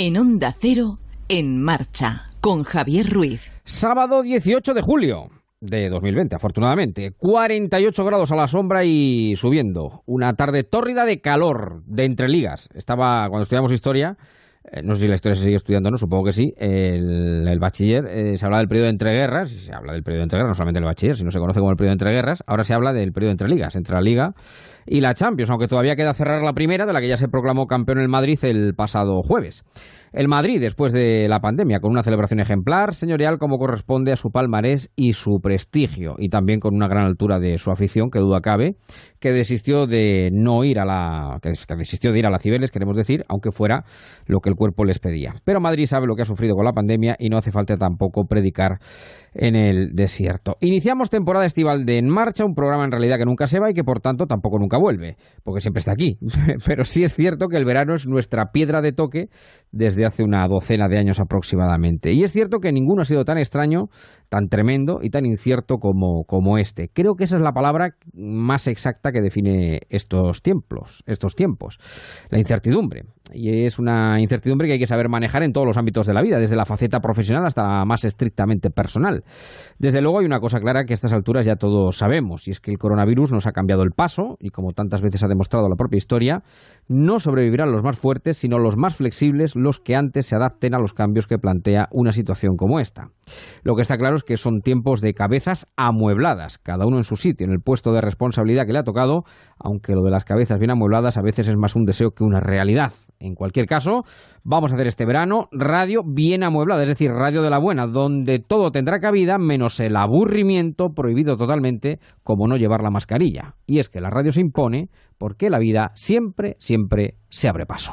En Onda Cero, en marcha, con Javier Ruiz. Sábado 18 de julio de 2020, afortunadamente. 48 grados a la sombra y subiendo. Una tarde tórrida de calor, de entre ligas. Estaba, cuando estudiamos historia, no sé si la historia se sigue estudiando, no, supongo que sí, el, bachiller, eh, se habla del periodo de entreguerras, se habla del periodo de entreguerras, no solamente el bachiller, sino se conoce como el periodo de entreguerras, ahora se habla del periodo entre ligas, entre la Liga y la Champions, aunque todavía queda cerrar la primera, de la que ya se proclamó campeón el Madrid el pasado jueves. El Madrid, después de la pandemia, con una celebración ejemplar, señorial como corresponde a su palmarés y su prestigio, y también con una gran altura de su afición, que duda cabe, que desistió de no ir a la que desistió de ir a la Cibeles, queremos decir, aunque fuera lo que el cuerpo les pedía. Pero Madrid sabe lo que ha sufrido con la pandemia y no hace falta tampoco predicar en el desierto. Iniciamos temporada estival de En Marcha, un programa en realidad que nunca se va y que por tanto tampoco nunca vuelve, porque siempre está aquí. Pero sí es cierto que el verano es nuestra piedra de toque desde hace una docena de años aproximadamente. Y es cierto que ninguno ha sido tan extraño tan tremendo y tan incierto como, como este. Creo que esa es la palabra más exacta que define estos tiempos, estos tiempos. La incertidumbre. Y es una incertidumbre que hay que saber manejar en todos los ámbitos de la vida, desde la faceta profesional hasta más estrictamente personal. Desde luego hay una cosa clara que a estas alturas ya todos sabemos, y es que el coronavirus nos ha cambiado el paso, y como tantas veces ha demostrado la propia historia, no sobrevivirán los más fuertes, sino los más flexibles, los que antes se adapten a los cambios que plantea una situación como esta. Lo que está claro que son tiempos de cabezas amuebladas, cada uno en su sitio, en el puesto de responsabilidad que le ha tocado, aunque lo de las cabezas bien amuebladas a veces es más un deseo que una realidad. En cualquier caso, vamos a hacer este verano radio bien amueblada, es decir, radio de la buena, donde todo tendrá cabida menos el aburrimiento prohibido totalmente, como no llevar la mascarilla. Y es que la radio se impone porque la vida siempre, siempre se abre paso.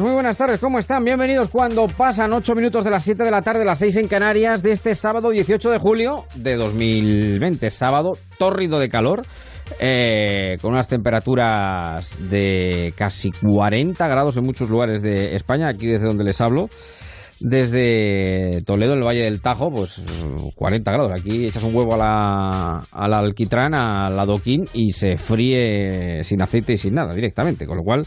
Muy buenas tardes, ¿cómo están? Bienvenidos cuando pasan 8 minutos de las 7 de la tarde, las 6 en Canarias, de este sábado 18 de julio de 2020, sábado tórrido de calor. Eh, con unas temperaturas de casi 40 grados en muchos lugares de España, aquí desde donde les hablo. Desde Toledo, en el Valle del Tajo, pues 40 grados. Aquí echas un huevo a la, al alquitrán, al adoquín y se fríe sin aceite y sin nada directamente. Con lo cual,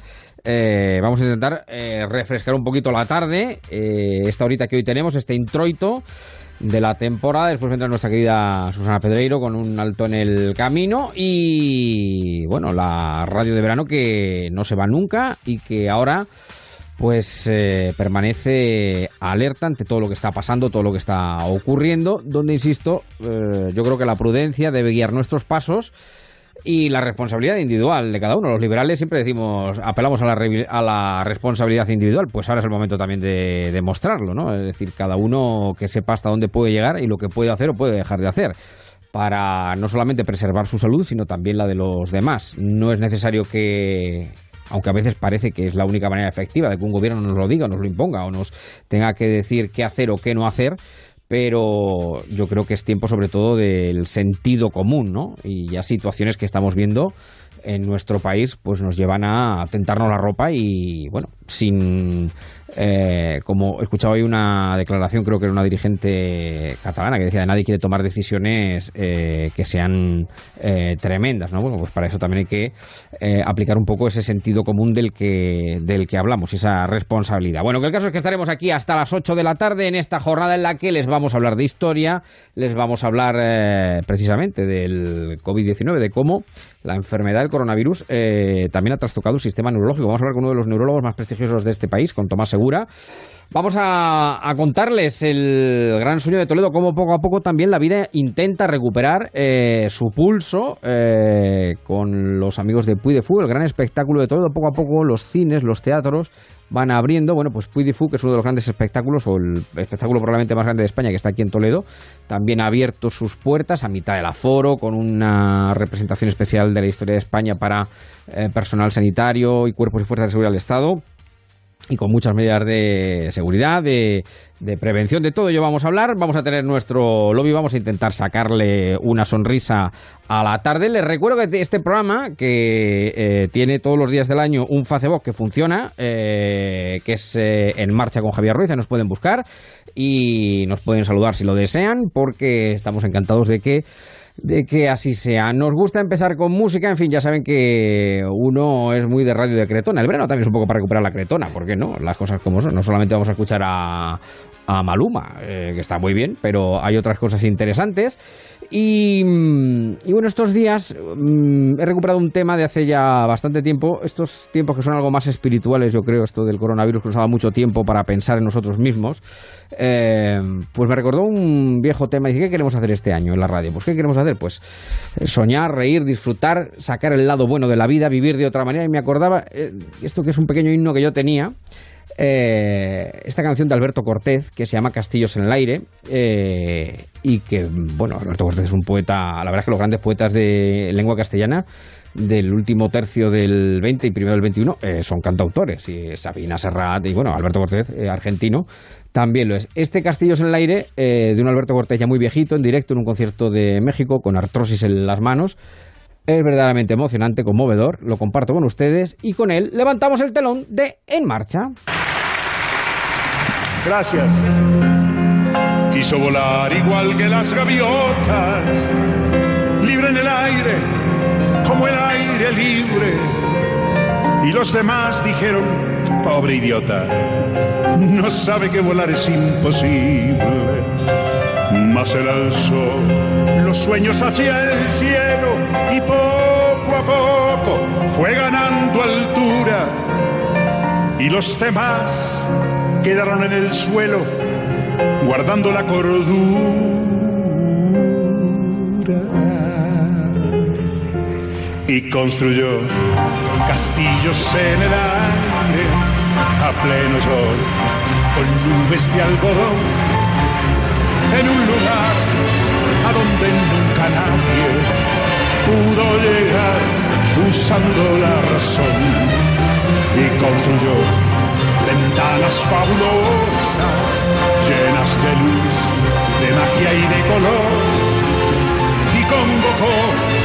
eh, vamos a intentar eh, refrescar un poquito la tarde, eh, esta horita que hoy tenemos, este introito de la temporada. Después vendrá nuestra querida Susana Pedreiro con un alto en el camino y bueno, la radio de verano que no se va nunca y que ahora pues permanece alerta ante todo lo que está pasando, todo lo que está ocurriendo, donde insisto, yo creo que la prudencia debe guiar nuestros pasos y la responsabilidad individual de cada uno. Los liberales siempre decimos, apelamos a la, a la responsabilidad individual, pues ahora es el momento también de demostrarlo, ¿no? Es decir, cada uno que sepa hasta dónde puede llegar y lo que puede hacer o puede dejar de hacer para no solamente preservar su salud, sino también la de los demás. No es necesario que aunque a veces parece que es la única manera efectiva de que un gobierno nos lo diga, nos lo imponga o nos tenga que decir qué hacer o qué no hacer, pero yo creo que es tiempo sobre todo del sentido común, ¿no? Y ya situaciones que estamos viendo en nuestro país pues nos llevan a tentarnos la ropa y bueno, sin eh, como escuchaba hoy una declaración, creo que era una dirigente catalana que decía que nadie quiere tomar decisiones eh, que sean eh, tremendas, ¿no? Bueno, pues para eso también hay que aplicar un poco ese sentido común del que, del que hablamos, esa responsabilidad. Bueno, que el caso es que estaremos aquí hasta las 8 de la tarde en esta jornada en la que les vamos a hablar de historia, les vamos a hablar precisamente del COVID-19, de cómo la enfermedad del coronavirus también ha trastocado el sistema neurológico. Vamos a hablar con uno de los neurólogos más prestigiosos de este país, con Tomás Segura. Vamos a, contarles el gran sueño de Toledo, cómo poco a poco también la vida intenta recuperar eh, su pulso eh, con los amigos de Puy de Fú, el gran espectáculo de Toledo. Poco a poco los cines, los teatros van abriendo. Bueno, pues Puy de Fú, que es uno de los grandes espectáculos, o el espectáculo probablemente más grande de España, que está aquí en Toledo, también ha abierto sus puertas a mitad del aforo, con una representación especial de la historia de España para eh, personal sanitario y cuerpos y fuerzas de seguridad del Estado y con muchas medidas de seguridad, de, prevención, de todo ello vamos a hablar. Vamos a tener nuestro lobby, vamos a intentar sacarle una sonrisa a la tarde. Les recuerdo que este programa, que eh, tiene todos los días del año un Facebook que funciona, eh, que es eh, En Marcha con Javier Ruiz, nos pueden buscar y nos pueden saludar si lo desean, porque estamos encantados de que de que así sea. Nos gusta empezar con música, en fin, ya saben que uno es muy de radio de Cretona. El verano también es un poco para recuperar la Cretona, ¿por qué no? Las cosas como son. No solamente vamos a escuchar a, a Maluma, eh, que está muy bien, pero hay otras cosas interesantes. Y, mm, bueno, estos días mm, he recuperado un tema de hace ya bastante tiempo, estos tiempos que son algo más espirituales, yo creo, esto del coronavirus que nos daba mucho tiempo para pensar en nosotros mismos, eh, pues me recordó un viejo tema y dije, ¿qué queremos hacer este año en la radio? Pues ¿qué queremos hacer? Pues eh, soñar, reír, disfrutar, sacar el lado bueno de la vida, vivir de otra manera. Y me acordaba, esto que es un pequeño himno que yo tenía, eh, esta canción de Alberto Cortés que se llama Castillos en el aire eh, y que, bueno, Alberto Cortés es un poeta, la verdad es que los grandes poetas de lengua castellana del último tercio del 20 y primero del 21 eh, son cantautores y Sabina Serrat y bueno, Alberto Cortés, argentino, también lo es. Este Castillos en el aire de un Alberto Cortés ya muy viejito, en directo en un concierto de México con artrosis en las manos, es verdaderamente emocionante, conmovedor, lo comparto con ustedes y con él levantamos el telón de En Marcha. Gracias. Quiso volar igual que las gaviotas, libre en el aire, como el aire libre. Y los demás dijeron, pobre idiota, no sabe que volar es imposible. Mas él alzó los sueños hacia el cielo y poco a poco fue ganando altura. Y los demás quedaron en el suelo guardando la cordura. Y construyó castillos en el aire a pleno sol con nubes de algodón en un lugar a donde nunca nadie pudo llegar usando la razón y construyó ventanas fabulosas, llenas de luz, de magia y de color, y convocó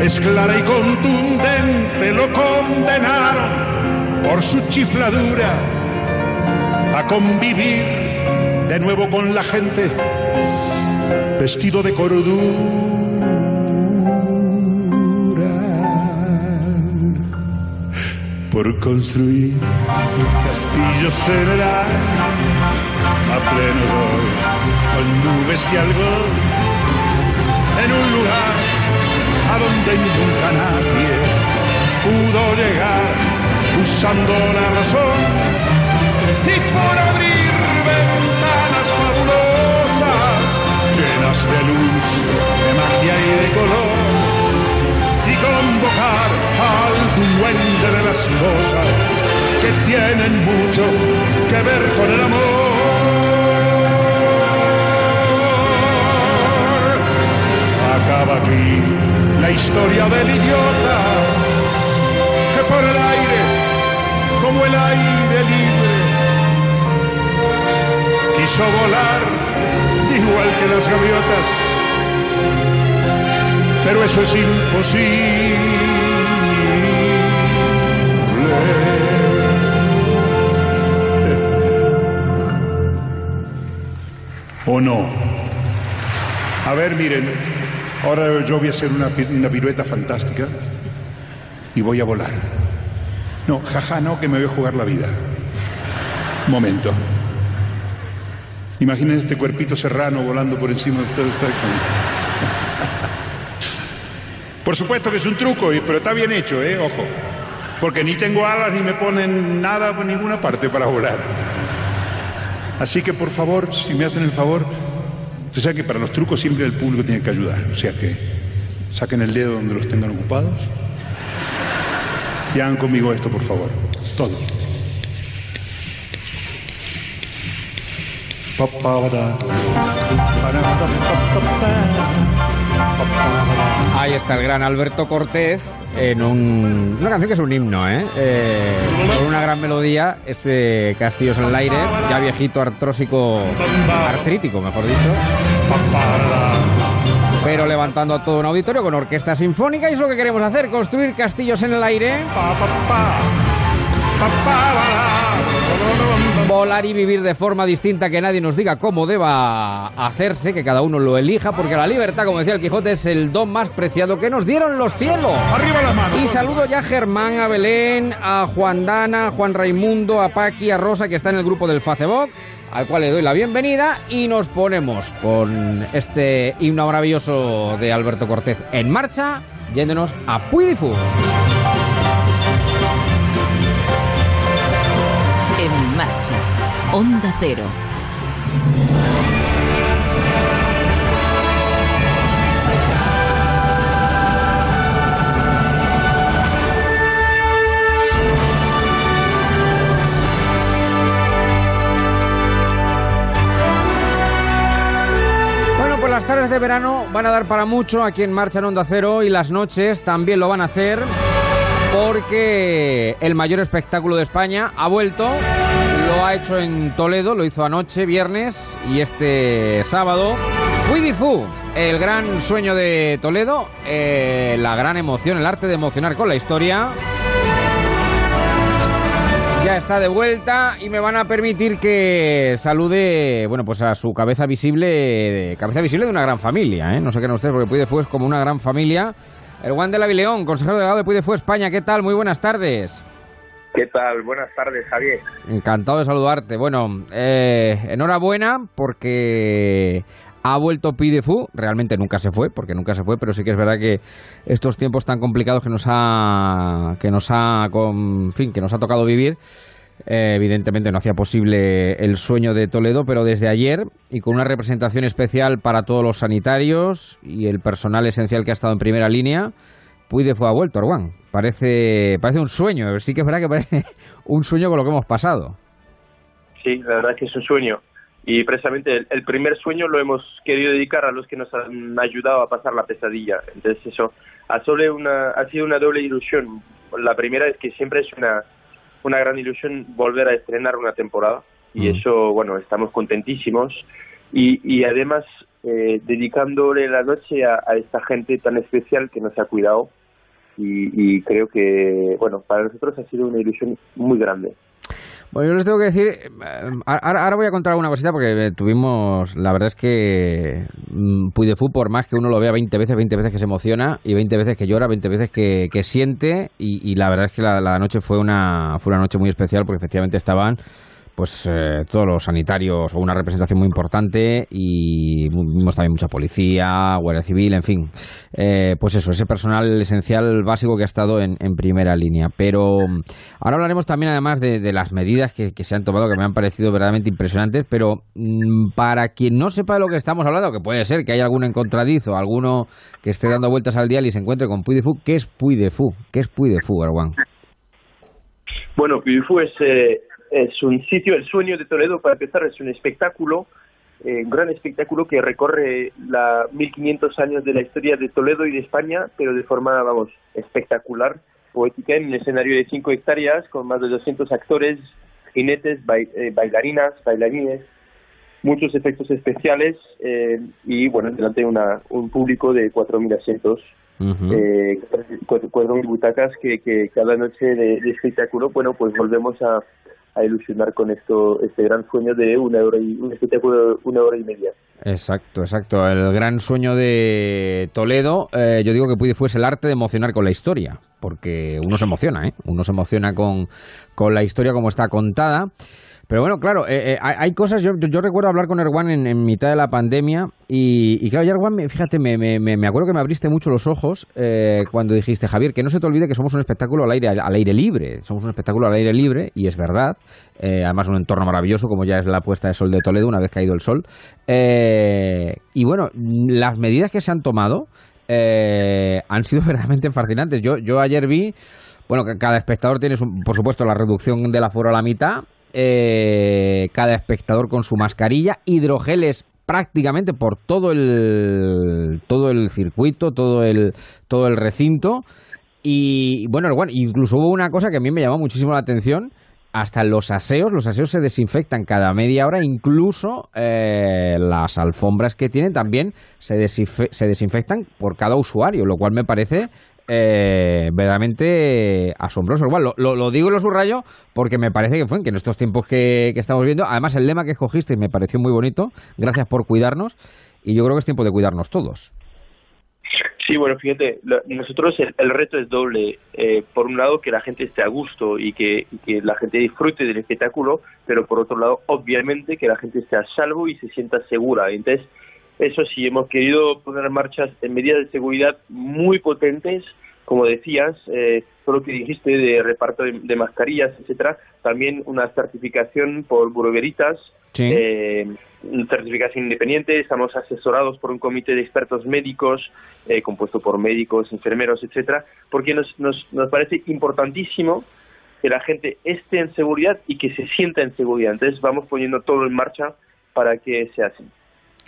es clara y contundente, lo condenaron por su chifladura a convivir de nuevo con la gente vestido de cordura. por construir castillos en el a pleno sol con nubes de algodón en un lugar a donde nunca nadie pudo llegar usando la razón y por abrir ventanas fabulosas llenas de luz, de magia y de color y convocar al duende de las cosas que tienen mucho que ver con el amor. Acaba aquí la historia del idiota que por el aire, como el aire libre, quiso volar igual que las gaviotas pero eso es imposible. ¿O no? A ver, miren, ahora yo voy a hacer una, pirueta fantástica y voy a volar. No, jaja, no, que me voy a jugar la vida. momento. Imaginen este cuerpito serrano volando por encima de ustedes. Por supuesto que es un truco, pero está bien hecho, ¿eh? Ojo. Porque ni tengo alas ni me ponen nada por ninguna parte para volar. Así que por favor, si me hacen el favor, usted sabe que para los trucos siempre el público tiene que ayudar. O sea que saquen el dedo donde los tengan ocupados y hagan conmigo esto, por favor. Todo. Ahí está el gran Alberto Cortés en una canción que es un himno, ¿eh? ¿eh? Con una gran melodía, este Castillos en el aire, ya viejito, artrósico, artrítico, mejor dicho. Pero levantando a todo un auditorio con orquesta sinfónica y es lo que queremos hacer, construir castillos en el aire volar y vivir de forma distinta, que nadie nos diga cómo deba hacerse, que cada uno lo elija, porque la libertad, como decía el Quijote, es el don más preciado que nos dieron los cielos. Arriba las manos. Y saludo ya a Germán, a Belén, a Juan Dana, a Juan Raimundo, a Paqui, a Rosa, que está en el grupo del Facebook, al cual le doy la bienvenida y nos ponemos con este himno maravilloso de Alberto Cortés en marcha, yéndonos a Puy Marcha. Onda Cero. Bueno, pues las tardes de verano van a dar para mucho aquí en Marcha en Onda Cero y las noches también lo van a hacer porque el mayor espectáculo de España ha vuelto, lo ha hecho en Toledo, lo hizo anoche, viernes, y este sábado. Fu, el gran sueño de Toledo, eh, la gran emoción, el arte de emocionar con la historia. Ya está de vuelta y me van a permitir que salude, bueno, pues a su cabeza visible, cabeza visible de una gran familia, ¿eh? No qué no ustedes, porque Fu es como una gran familia el Juan de la Vileón, consejero delegado de Puy Fue España. ¿Qué tal? Muy buenas tardes. ¿Qué tal? Buenas tardes, Javier. Encantado de saludarte. Bueno, eh, enhorabuena porque ha vuelto Fu. Realmente nunca se fue, porque nunca se fue, pero sí que es verdad que estos tiempos tan complicados que nos ha, que nos ha, con, fin, que nos ha tocado vivir eh, evidentemente no hacía posible el sueño de Toledo, pero desde ayer y con una representación especial para todos los sanitarios y el personal esencial que ha estado en primera línea, Puide fue a vuelto, Arwan. Parece, parece un sueño, sí que es verdad que parece un sueño con lo que hemos pasado. Sí, la verdad es que es un sueño. Y precisamente el, primer sueño lo hemos querido dedicar a los que nos han ayudado a pasar la pesadilla. Entonces eso ha, una, ha sido una doble ilusión. La primera es que siempre es una, una gran ilusión volver a estrenar una temporada y mm. eso, bueno, estamos contentísimos y, y además eh, dedicándole la noche a, esta gente tan especial que nos ha cuidado y, y creo que, bueno, para nosotros ha sido una ilusión muy grande. Bueno, yo les tengo que decir, eh, ahora, voy a contar alguna cosita porque tuvimos, la verdad es que mm, Puy de por más que uno lo vea 20 veces, 20 veces que se emociona y 20 veces que llora, 20 veces que, siente y, la verdad es que la, la noche fue una, fue una noche muy especial porque efectivamente estaban pues eh, todos los sanitarios o una representación muy importante y vimos también mucha policía, guardia civil, en fin, eh, pues eso, ese personal esencial básico que ha estado en, primera línea. Pero mm, ahora hablaremos también además de, las medidas que, se han tomado que me han parecido verdaderamente impresionantes, pero mm, para quien no sepa de lo que estamos hablando, que puede ser que haya algún encontradizo, alguno que esté dando vueltas al día y se encuentre con Puy ¿qué es Puy? ¿Qué es Puy de? Bueno, Puy es... Eh, es un sitio, el sueño de Toledo, para empezar, es un espectáculo, eh, un gran espectáculo que recorre la 1500 años de la historia de Toledo y de España, pero de forma, vamos, espectacular, poética, en un escenario de 5 hectáreas, con más de 200 actores, jinetes, eh, bailarinas, bailarines, muchos efectos especiales eh, y, bueno, delante de una, un público de 4.000 asientos eh, cuatro, butacas que, que cada noche de, de, espectáculo, bueno, pues volvemos a, a ilusionar con esto este gran sueño de una hora y un espectáculo de una hora y media. Exacto, exacto. El gran sueño de Toledo, eh, yo digo que pude fuese el arte de emocionar con la historia, porque uno se emociona, ¿eh? Uno se emociona con, con la historia como está contada. Pero bueno, claro, eh, eh, hay, cosas, yo, recuerdo hablar con Erwan en, mitad de la pandemia y, y claro, Erwan, fíjate, me, me, me, acuerdo que me abriste mucho los ojos eh, cuando dijiste, Javier, que no se te olvide que somos un espectáculo al aire, al aire libre, somos un espectáculo al aire libre y es verdad, además un entorno maravilloso como ya es la puesta de sol de Toledo una vez caído el sol. y bueno, las medidas que se han tomado han sido verdaderamente fascinantes. Yo, yo ayer vi bueno, cada espectador tiene, por supuesto, la reducción del aforo a la mitad. Eh, cada espectador con su mascarilla, hidrogeles prácticamente por todo el todo el circuito, todo el todo el recinto. Y bueno, incluso hubo una cosa que a mí me llamó muchísimo la atención, hasta los aseos, los aseos se desinfectan cada media hora, incluso eh, las alfombras que tienen también se, se desinfectan por cada usuario, lo cual me parece eh, verdaderamente asombroso. Igual, lo, digo y lo subrayo porque me parece que fue que en estos tiempos que, estamos viendo, además el lema que escogiste me pareció muy bonito, gracias por cuidarnos, y yo creo que es tiempo de cuidarnos todos. Sí, bueno, fíjate, nosotros el, reto es doble. Eh, por un lado, que la gente esté a gusto y que, la gente disfrute del espectáculo, pero por otro lado, obviamente, que la gente esté a salvo y se sienta segura. Entonces, eso sí, hemos querido poner en marcha medidas de seguridad muy potentes, como decías, eh, todo lo que dijiste de reparto de, mascarillas, etcétera, también una certificación por buroveritas, eh, certificación independiente, estamos asesorados por un comité de expertos médicos, eh, compuesto por médicos, enfermeros, etcétera, porque nos, nos, nos parece importantísimo que la gente esté en seguridad y que se sienta en seguridad. Entonces vamos poniendo todo en marcha para que sea así.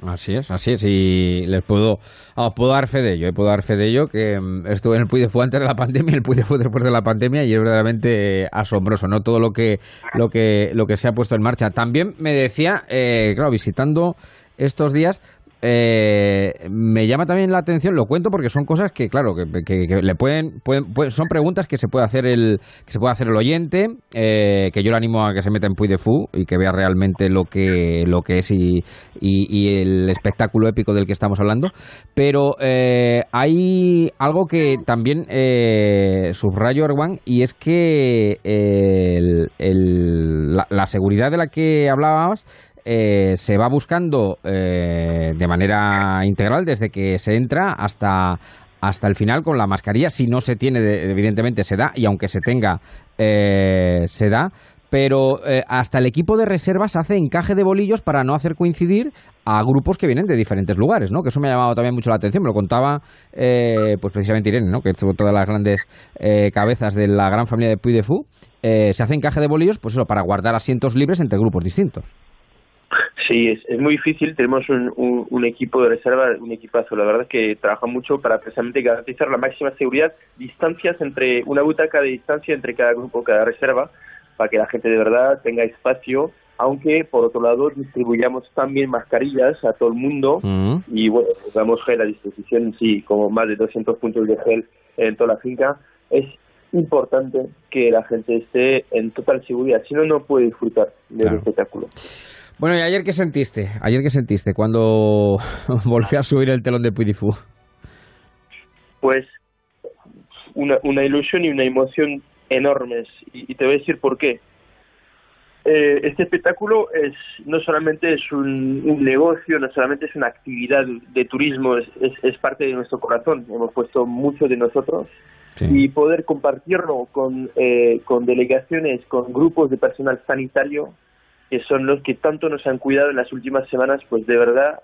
Así es, así es. Y les puedo, ah, puedo dar fe de ello. Eh, puedo dar fe de ello que mm, estuve en el Puy de antes de la pandemia, el Puy de después de la pandemia y es verdaderamente asombroso, ¿no? Todo lo que, lo que, lo que se ha puesto en marcha. También me decía, eh, claro, visitando estos días, eh, me llama también la atención, lo cuento porque son cosas que, claro, que, le pueden, pueden, son preguntas que se puede hacer el, que se puede hacer el oyente, eh, que yo le animo a que se meta en Puy de Fu y que vea realmente lo que, lo que es y, el espectáculo épico del que estamos hablando. Pero eh, hay algo que también eh, subrayo, Erwan, y es que el, la, la seguridad de la que hablábamos eh, se va buscando eh, de manera integral desde que se entra hasta, hasta el final con la mascarilla. Si no se tiene, evidentemente se da, y aunque se tenga, eh, se da. Pero hasta el equipo de reservas hace encaje de bolillos para no hacer coincidir a grupos que vienen de diferentes lugares, ¿no? Que eso me ha llamado también mucho la atención. Me lo contaba, pues precisamente Irene, ¿no? Que todas las grandes cabezas de la gran familia de Puy de Fu. se hace encaje de bolillos, pues eso, para guardar asientos libres entre grupos distintos. Sí, es, es muy difícil. Tenemos un, un, equipo de reserva, un equipazo, la verdad es que trabaja mucho para precisamente garantizar la máxima seguridad, distancias entre una butaca de distancia entre cada grupo, cada reserva, para que la gente de verdad tenga espacio, aunque por otro lado distribuyamos también mascarillas a todo el mundo mm. y bueno, pues damos gel a disposición, sí, como más de 200 puntos de gel en toda la finca. Es importante que la gente esté en total seguridad, si no, no puede disfrutar del espectáculo. Bueno, ¿y ayer qué sentiste? ¿Ayer qué sentiste cuando volvió a subir el telón de Puidifu? Pues una, una ilusión y una emoción enormes. Y, te voy a decir por qué. Eh, este espectáculo es no solamente es un, negocio, no solamente es una actividad de turismo, es, es, parte de nuestro corazón. Hemos puesto mucho de nosotros y poder compartirlo con, eh, con delegaciones, con grupos de personal sanitario, que son los que tanto nos han cuidado en las últimas semanas, pues de verdad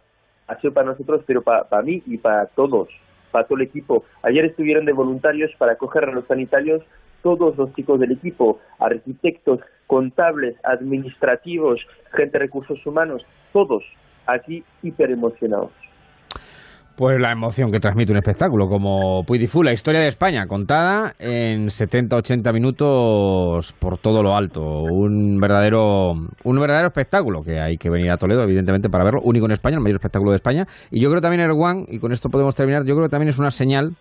ha sido para nosotros, pero para, para mí y para todos, para todo el equipo. Ayer estuvieron de voluntarios para acoger a los sanitarios todos los chicos del equipo, arquitectos, contables, administrativos, gente de recursos humanos, todos aquí hiper emocionados. Pues la emoción que transmite un espectáculo como Puy la historia de España contada en 70-80 minutos por todo lo alto. Un verdadero, un verdadero espectáculo que hay que venir a Toledo, evidentemente, para verlo. Único en España, el mayor espectáculo de España. Y yo creo también, Erwan, y con esto podemos terminar, yo creo que también es una señal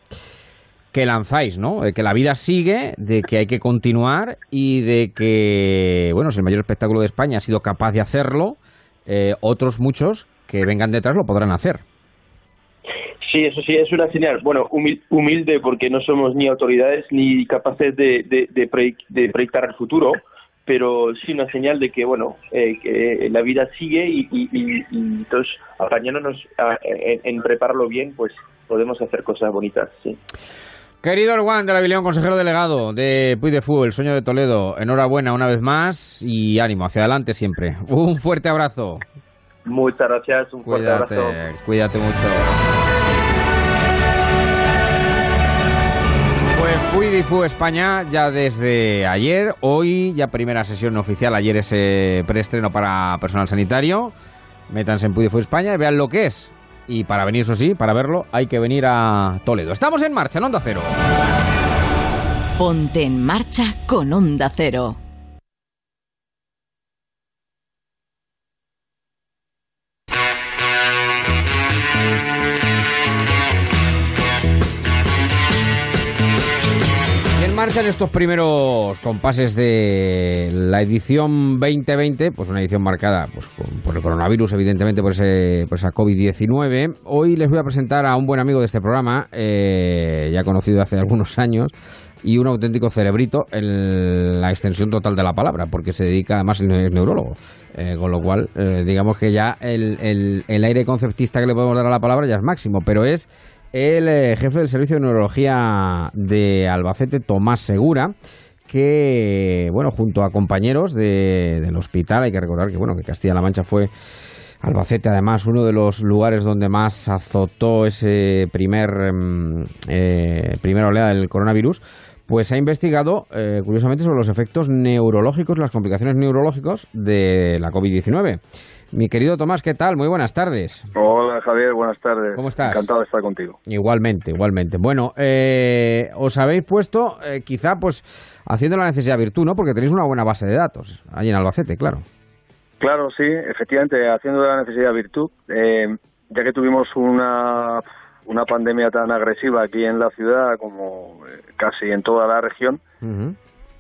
que lanzáis, ¿no? De que la vida sigue, de que hay que continuar y de que, bueno, si el mayor espectáculo de España ha sido capaz de hacerlo, eh, otros muchos que vengan detrás lo podrán hacer. Sí, eso sí, es una señal, bueno, humilde porque no somos ni autoridades ni capaces de, de, de, proyectar el futuro, pero sí una señal de que bueno eh, que la vida sigue y, y, y, entonces apañándonos en, en, prepararlo bien pues podemos hacer cosas bonitas sí Querido Juan de la Bilión, consejero delegado de Puy de Fútbol, el sueño de Toledo, enhorabuena una vez más y ánimo, hacia adelante siempre. Un fuerte abrazo. Muchas gracias, un fuerte cuídate, abrazo. Cuídate mucho. Fútbol España ya desde ayer, hoy ya primera sesión oficial, ayer ese preestreno para personal sanitario. Métanse en Fútbol España y vean lo que es y para venir, eso sí, para verlo, hay que venir a Toledo. Estamos en marcha en Onda Cero. Ponte en marcha con Onda Cero. Marcha en estos primeros compases de la edición 2020, pues una edición marcada pues, por el coronavirus, evidentemente por, ese, por esa COVID-19. Hoy les voy a presentar a un buen amigo de este programa, eh, ya conocido hace algunos años, y un auténtico cerebrito en la extensión total de la palabra, porque se dedica, además, es neurólogo. Eh, con lo cual, eh, digamos que ya el, el aire conceptista que le podemos dar a la palabra ya es máximo, pero es el eh, jefe del Servicio de Neurología de Albacete, Tomás Segura, que, bueno, junto a compañeros del hospital, hay que recordar que, bueno, que Castilla-La Mancha fue Albacete, además, uno de los lugares donde más azotó ese primer, mm, eh, primera oleada del coronavirus, pues ha investigado, eh, curiosamente, sobre los efectos neurológicos, las complicaciones neurológicas de la COVID-19. Mi querido Tomás, ¿qué tal? Muy buenas tardes. Hola Javier, buenas tardes. ¿Cómo estás? Encantado de estar contigo. Igualmente, igualmente. Bueno, eh, os habéis puesto eh, quizá pues haciendo la necesidad virtud, ¿no? Porque tenéis una buena base de datos ahí en Albacete, claro. Claro, sí, efectivamente, haciendo de la necesidad virtud, eh, ya que tuvimos una, una pandemia tan agresiva aquí en la ciudad como casi en toda la región,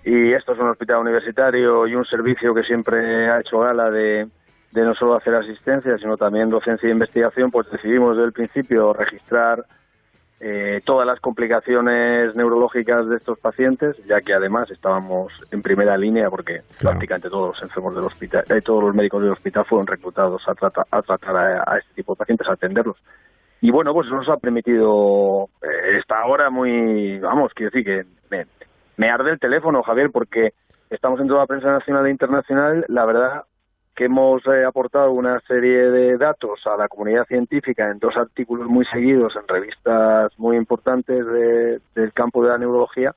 y esto es un hospital universitario y un servicio que siempre ha hecho gala de de no solo hacer asistencia, sino también docencia e investigación, pues decidimos desde el principio registrar eh, todas las complicaciones neurológicas de estos pacientes, ya que además estábamos en primera línea porque prácticamente todos los enfermos del hospital, eh, todos los médicos del hospital fueron reclutados a, a tratar a, este tipo de pacientes, a atenderlos. Y bueno, pues eso nos ha permitido eh, esta hora muy, vamos, quiero decir que me, me arde el teléfono, Javier, porque estamos en toda la prensa nacional e internacional, la verdad, que hemos eh, aportado una serie de datos a la comunidad científica en dos artículos muy seguidos en revistas muy importantes del campo de la neurología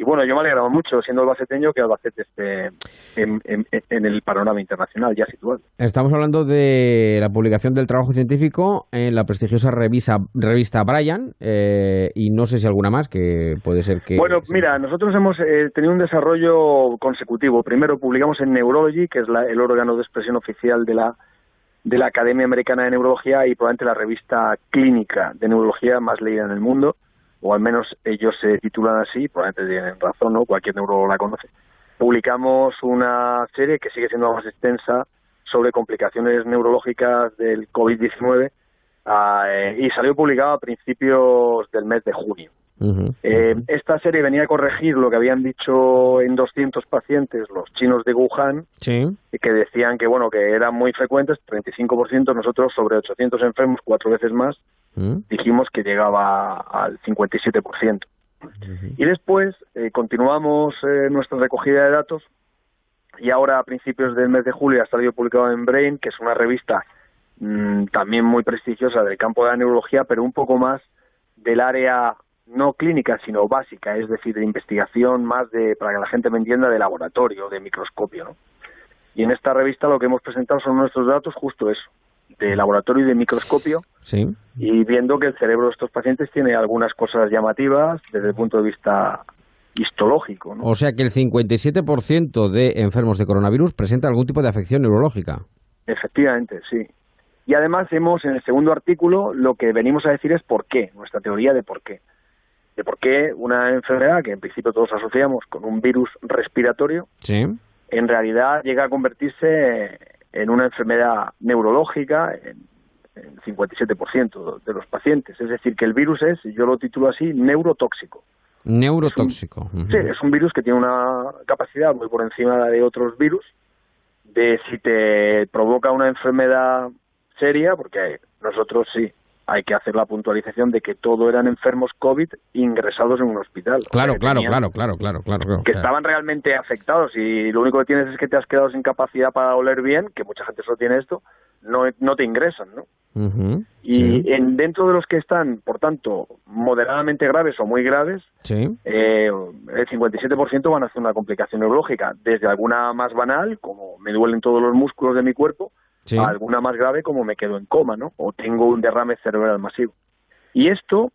y bueno, yo me alegraba mucho, siendo albaceteño, que Albacete esté en, el panorama internacional ya situado. Estamos hablando de la publicación del trabajo científico en la prestigiosa revista, revista Brian, eh, y no sé si alguna más que puede ser que... Bueno, mira, nosotros hemos eh, tenido un desarrollo consecutivo. Primero publicamos en Neurology, que es el órgano de expresión oficial de la de la Academia Americana de Neurología y probablemente la revista clínica de neurología más leída en el mundo o al menos ellos se titulan así, probablemente tienen razón, ¿no? Cualquier neurólogo la conoce. Publicamos una serie que sigue siendo más extensa sobre complicaciones neurológicas del COVID-19 ah, eh, y salió publicada a principios del mes de junio. Eh, esta serie venía a corregir lo que habían dicho en 200 pacientes los chinos de Wuhan, que decían que bueno que eran muy frecuentes, 35%, nosotros sobre 800 enfermos, cuatro veces más, dijimos que llegaba al 57%. Y después eh, continuamos eh, nuestra recogida de datos y ahora a principios del mes de julio ha salido publicado en Brain, que es una revista mm, también muy prestigiosa del campo de la neurología, pero un poco más del área no clínica, sino básica, es decir, de investigación más de, para que la gente me entienda, de laboratorio, de microscopio. ¿no? Y en esta revista lo que hemos presentado son nuestros datos, justo eso, de laboratorio y de microscopio, sí. y viendo que el cerebro de estos pacientes tiene algunas cosas llamativas desde el punto de vista histológico. ¿no? O sea que el 57% de enfermos de coronavirus presenta algún tipo de afección neurológica. Efectivamente, sí. Y además hemos, en el segundo artículo, lo que venimos a decir es por qué, nuestra teoría de por qué de por qué una enfermedad que en principio todos asociamos con un virus respiratorio, en realidad llega a convertirse en una enfermedad neurológica en, el 57% de los pacientes. Es decir, que el virus es, yo lo titulo así, neurotóxico. Neurotóxico. Sí, es un virus que tiene una capacidad muy por encima de otros virus de si te provoca una enfermedad seria, porque nosotros sí, hay que hacer la puntualización de que todo eran enfermos COVID ingresados en un hospital. Claro, claro, claro, claro, claro, claro, Que estaban realmente afectados y lo único que tienes es que te has quedado sin capacidad para oler bien, que mucha gente solo tiene esto, no, no te ingresan, ¿no? y en, dentro de los que están, por tanto, moderadamente graves o muy graves, eh, el 57% van a hacer una complicación neurológica, desde alguna más banal, como me duelen todos los músculos de mi cuerpo, a alguna más grave, como me quedo en coma, ¿no? O tengo un derrame cerebral masivo. Y esto,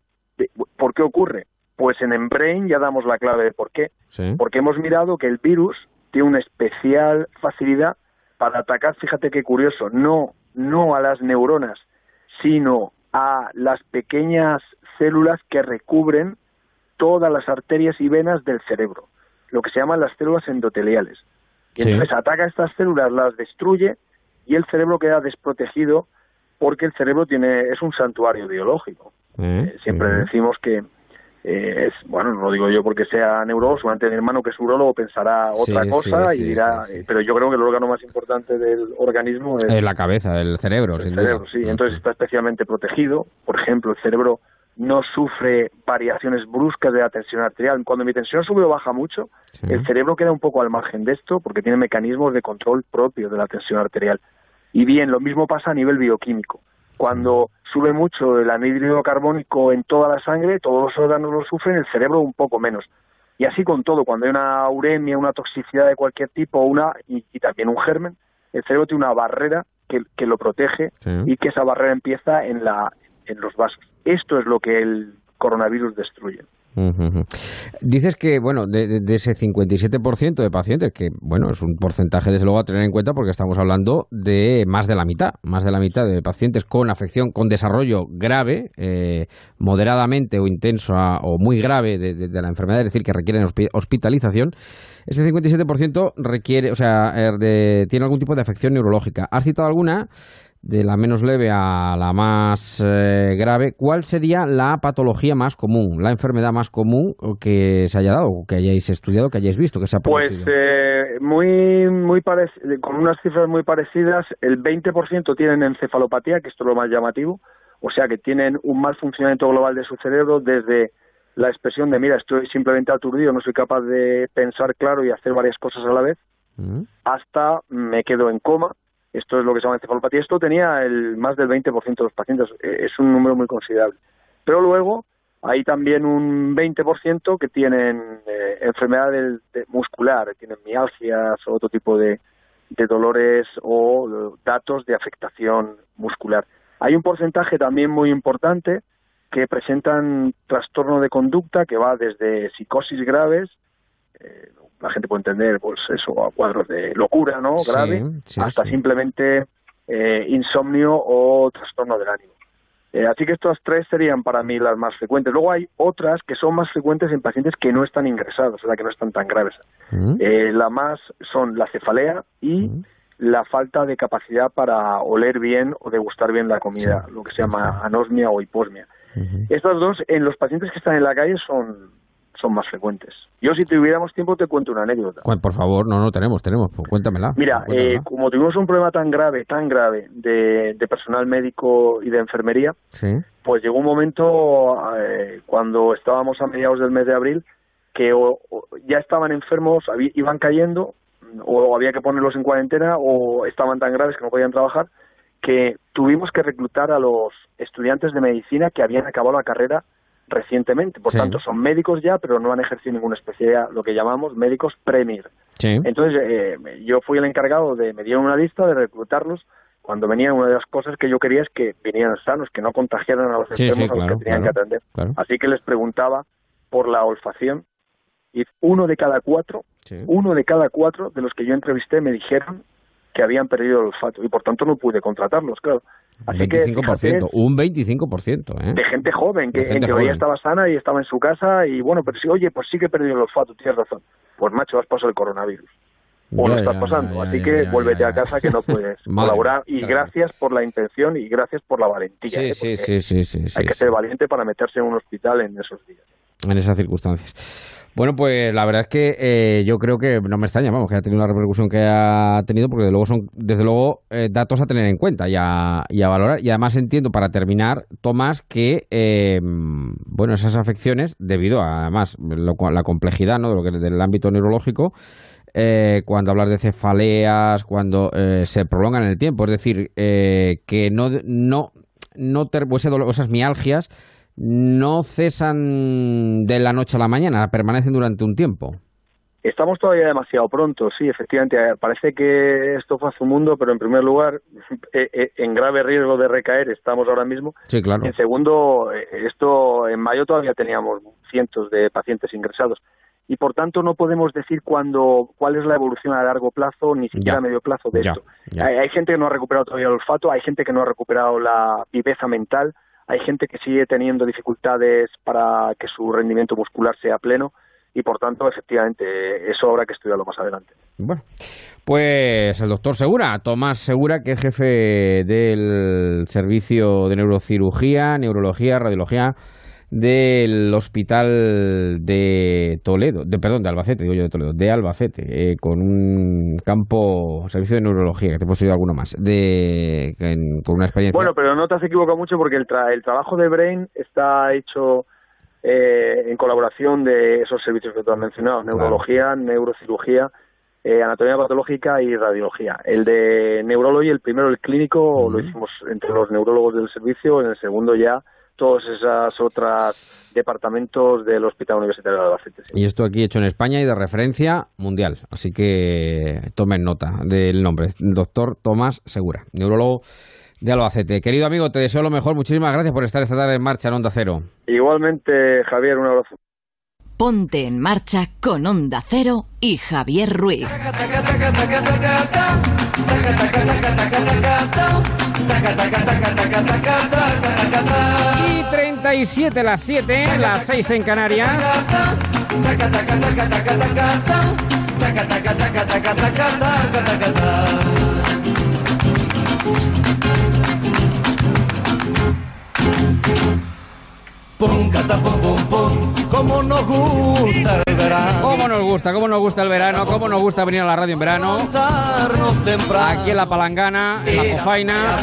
¿por qué ocurre? Pues en Embrain ya damos la clave de por qué. Porque hemos mirado que el virus tiene una especial facilidad para atacar, fíjate qué curioso, no, no a las neuronas, sino a las pequeñas células que recubren todas las arterias y venas del cerebro, lo que se llaman las células endoteliales. Y entonces ataca a estas células, las destruye y el cerebro queda desprotegido porque el cerebro tiene es un santuario biológico. Eh, eh, siempre decimos que eh, es, bueno, no lo digo yo porque sea neurólogo, seguramente mi hermano que es urologo pensará otra cosa y dirá, pero yo creo que el órgano más importante del organismo es... la cabeza, el cerebro. El cerebro, sí, entonces está especialmente protegido. Por ejemplo, el cerebro no sufre variaciones bruscas de la tensión arterial. Cuando mi tensión sube o baja mucho, el cerebro queda un poco al margen de esto porque tiene mecanismos de control propio de la tensión arterial. Y bien, lo mismo pasa a nivel bioquímico. Cuando sube mucho el anhídrido carbónico en toda la sangre, todos los órganos lo sufren, el cerebro un poco menos. Y así con todo, cuando hay una uremia, una toxicidad de cualquier tipo, una y, también un germen, el cerebro tiene una barrera que, que lo protege y que esa barrera empieza en, la, en los vasos. Esto es lo que el coronavirus destruye. Dices que, bueno, de, ese 57% de pacientes, que, bueno, es un porcentaje desde luego a tener en cuenta porque estamos hablando de más de la mitad, más de la mitad de pacientes con afección, con desarrollo grave, eh, moderadamente o intenso o muy grave de, la enfermedad, es decir, que requieren hospitalización. Ese 57% requiere, o sea, er, tiene algún tipo de afección neurológica. ¿Has citado alguna? De la menos leve a la más eh, grave, ¿cuál sería la patología más común, la enfermedad más común que se haya dado, que hayáis estudiado, que hayáis visto, que se ha Pues eh, muy, muy con unas cifras muy parecidas, el 20% tienen encefalopatía, que esto es lo más llamativo, o sea que tienen un mal funcionamiento global de su cerebro desde la expresión de, mira, estoy simplemente aturdido, no soy capaz de pensar claro y hacer varias cosas a la vez, mm. hasta me quedo en coma, esto es lo que se llama encefalopatía. Esto tenía el más del 20% de los pacientes. Eh, es un número muy considerable. Pero luego hay también un 20% que tienen eh, enfermedades muscular, tienen mialgias o otro tipo de, de dolores o datos de afectación muscular. Hay un porcentaje también muy importante que presentan trastorno de conducta que va desde psicosis graves, eh, la gente puede entender, pues eso, a cuadros de locura, ¿no? Grave, hasta simplemente eh, insomnio o trastorno del ánimo. Eh, así que estas tres serían para mí las más frecuentes. Luego hay otras que son más frecuentes en pacientes que no están ingresados, o sea, que no están tan graves. Mm. Eh, la más son la cefalea y mm. la falta de capacidad para oler bien o degustar bien la comida, lo que se llama anosmia o hiposmia. Estas dos, en los pacientes que están en la calle, son, son más frecuentes. Yo, si tuviéramos tiempo, te cuento una anécdota. Por favor, no, no tenemos, tenemos, pues cuéntamela. Mira, eh, como tuvimos un problema tan grave, tan grave de, personal médico y de enfermería, pues llegó un momento eh, cuando estábamos a mediados del mes de abril que ya estaban enfermos, iban cayendo, o había que ponerlos en cuarentena, o estaban tan graves que no podían trabajar, que tuvimos que reclutar a los estudiantes de medicina que habían acabado la carrera recientemente. Por tanto, son médicos ya, pero no han ejercido ninguna especialidad, lo que llamamos médicos premier. Entonces, eh, yo fui el encargado de, me dieron una lista de reclutarlos. Cuando venían, una de las cosas que yo quería es que vinieran sanos, que no contagiaran a los enfermos a los que tenían que atender. Así que les preguntaba por la olfacción y uno de cada cuatro, uno de cada cuatro de los que yo entrevisté me dijeron que habían perdido el olfato y por tanto no pude contratarlos, claro. Así 25%, que, un 25%, ¿eh? De gente joven, que en teoría estaba sana y estaba en su casa y bueno, pero sí, oye, pues sí que he perdido el olfato, tienes razón. Pues macho, has pasado el coronavirus. O lo estás pasando, así que vuélvete a casa que no puedes colaborar. Y gracias por la intención y gracias por la valentía. Sí, ¿eh? sí, sí, sí, Hay que ser valiente para meterse en un hospital en esos días. en esas circunstancias. Bueno, pues la verdad es que eh, yo creo que no me extraña, vamos, que ha tenido la repercusión que ha tenido, porque desde luego son, desde luego, eh, datos a tener en cuenta y a, valorar. Y además entiendo, para terminar, Tomás, que eh, bueno, esas afecciones, debido a además la complejidad ¿no? de lo que del ámbito neurológico, cuando hablas de cefaleas, cuando se prolongan en el tiempo, es decir, que no, no, no ter, pues esas mialgias no cesan de la noche a la mañana, permanecen durante un tiempo. Estamos todavía demasiado pronto, sí, efectivamente. Eh, parece que esto fue hace un mundo, pero en primer lugar, eh, eh, en grave riesgo de recaer estamos ahora mismo. Sí, claro. En segundo, esto en mayo todavía teníamos cientos de pacientes ingresados y por tanto no podemos decir cuándo, cuál es la evolución a largo plazo ni siquiera a medio plazo de esto. Hay, hay, gente que no ha recuperado todavía el olfato, hay gente que no ha recuperado la viveza mental, hay gente que sigue teniendo dificultades para que su rendimiento muscular sea pleno y por tanto, efectivamente, eso habrá que estudiarlo más adelante. Bueno, pues el doctor Segura, Tomás Segura, que es jefe del servicio de neurocirugía, neurología, radiología del hospital de Toledo, de perdón, de Albacete, digo yo de Toledo, de Albacete, eh, con un campo, servicio de neurología, que te he puesto yo alguno más, de, con una experiencia. Bueno, pero no te has equivocado mucho porque el, el trabajo de Brain está hecho eh, en colaboración de esos servicios que tú has mencionado, neurología, neurocirugía, eh, anatomía patológica y radiología. El de neurología, el primero, el clínico, lo hicimos entre los neurólogos del servicio, en el segundo ya todos esos otros departamentos del Hospital Universitario de Albacete. Y esto aquí hecho en España y de referencia mundial. Así que tomen nota del nombre. Doctor Tomás Segura, neurólogo de Albacete. Querido amigo, te deseo lo mejor. Muchísimas gracias por estar esta tarde en marcha en Onda Cero. Igualmente, Javier, un abrazo. Ponte en marcha con Onda Cero y Javier Ruiz. Y 37 las 7, las 6 en Canarias. Pum, pum, pum, como nos gusta el verano. Cómo nos gusta, cómo nos gusta el verano, cómo nos gusta venir a la radio en verano. Aquí en la palangana, en la cofaina,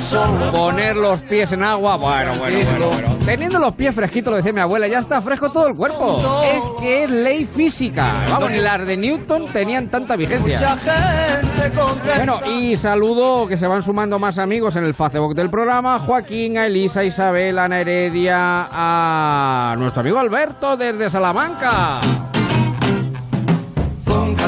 poner los pies en agua. Bueno, bueno, bueno, bueno. Teniendo los pies fresquitos, lo decía mi abuela, ya está fresco todo el cuerpo. Es que es ley física. Vamos, ni las de Newton tenían tanta vigencia. Bueno, y saludo que se van sumando más amigos en el Facebook del programa. Joaquín, a Elisa, a Isabel, a Ana Heredia, a nuestro amigo Alberto desde Salamanca.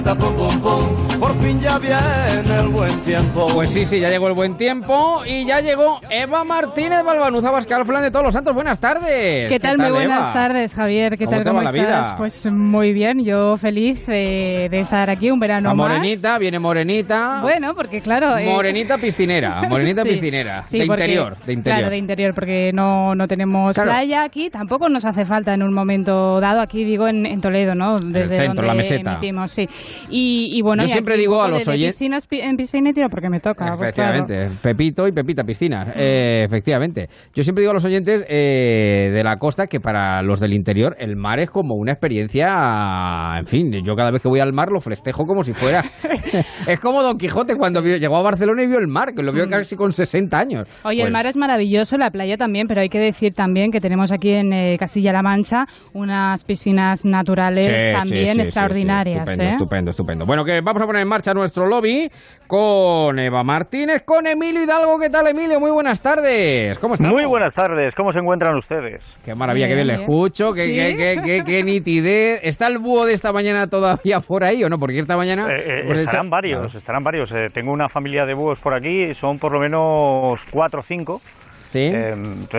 Por fin ya viene el buen tiempo. Pues sí, sí, ya llegó el buen tiempo y ya llegó Eva Martínez Balbanuza Bascal Flan de todos los santos. Buenas tardes. ¿Qué tal? Muy buenas tardes, Javier. ¿Qué tal? ¿Cómo la Vida? Pues muy bien, yo feliz de, estar aquí un verano más. morenita, viene morenita. Bueno, porque claro. Eh, morenita piscinera, morenita piscinera. de interior, de interior. Claro, de interior, porque no, no tenemos playa aquí. Tampoco nos hace falta en un momento dado, aquí digo en, Toledo, ¿no? Desde el centro, donde la meseta. Emitimos, sí. Y, bueno, yo siempre digo a los oyentes. En piscina y tiro porque me toca. Pues efectivamente, Pepito y Pepita piscina. Eh, efectivamente. Yo siempre digo a los oyentes eh, de la costa que para los del interior el mar es como una experiencia. En fin, yo cada vez que voy al mar lo festejo como si fuera. es como Don Quijote cuando llegó a Barcelona y vio el mar, que lo vio mm. casi con 60 años. Oye, el pues mar es maravilloso, la playa también, pero hay que decir también que tenemos aquí en eh, Castilla-La Mancha unas piscinas naturales también extraordinarias. estupendo, estupendo, estupendo. Bueno, que vamos a poner en marcha nuestro lobby con Eva Martínez, con Emilio Hidalgo. ¿Qué tal, Emilio? Muy buenas tardes. ¿Cómo estás? Muy buenas tardes. ¿Cómo se encuentran ustedes? Qué maravilla, qué bien le escucho, qué, qué, qué, nitidez. ¿Está el búho de esta mañana todavía por ahí o no? Porque esta mañana... Eh, eh, estarán varios, estarán varios. Eh, tengo una familia de búhos por aquí, son por lo menos cuatro o cinco. Sí.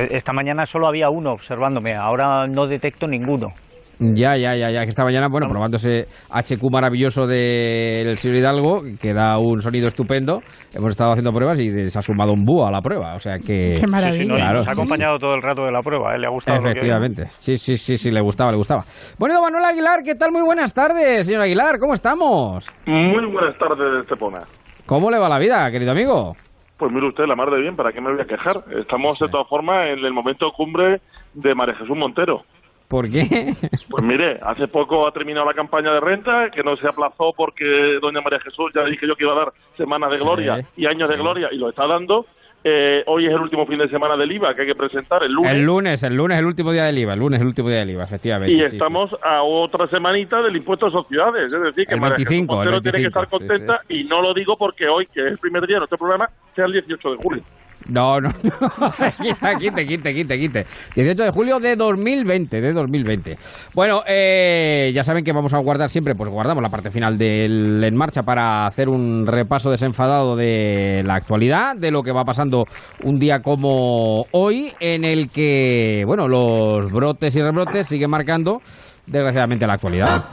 esta mañana solo había uno observándome, ahora no detecto ninguno. Ya, ya, ya, ya, que esta mañana, bueno, probando ese HQ maravilloso del señor Hidalgo, que da un sonido estupendo, hemos estado haciendo pruebas y se ha sumado un búho a la prueba, o sea que... Qué maravilla. nos ha acompañado todo el rato de la prueba, ¿eh? le ha gustado Efectivamente, sí, sí, sí, sí, le gustaba, le gustaba. Bueno, Manuel Aguilar, ¿qué tal? Muy buenas tardes, señor Aguilar, ¿cómo estamos? Muy buenas tardes, Estepona. ¿Cómo le va la vida, querido amigo? Pues mire usted, la mar de bien, ¿para qué me voy a quejar? Estamos de todas formas en el momento cumbre de María Jesús Montero. ¿Por qué? Pues mire, hace poco ha terminado la campaña de renta, que no se aplazó porque doña María Jesús ya dije yo que iba a dar semanas de gloria Sí, y años de gloria y lo está dando. Eh, hoy es el último fin de semana del IVA que hay que presentar el lunes. El lunes, el lunes, el último día del IVA. El lunes, el último día del IVA, efectivamente. y sí, sí. estamos a otra semanita del impuesto a sociedades. Es decir, que El María Jesús 25, el tiene que 25, estar contenta y no lo digo porque hoy, que es el primer día de nuestro programa, sea el 18 de julio. No, no, no. quite, quite, quite, quite. 18 de julio de 2020, de 2020. Bueno, eh, ya saben que vamos a guardar siempre, pues guardamos la parte final del En Marcha para hacer un repaso desenfadado de la actualidad, de lo que va pasando un día como hoy, en el que, bueno, los brotes y rebrotes siguen marcando, desgraciadamente, la actualidad.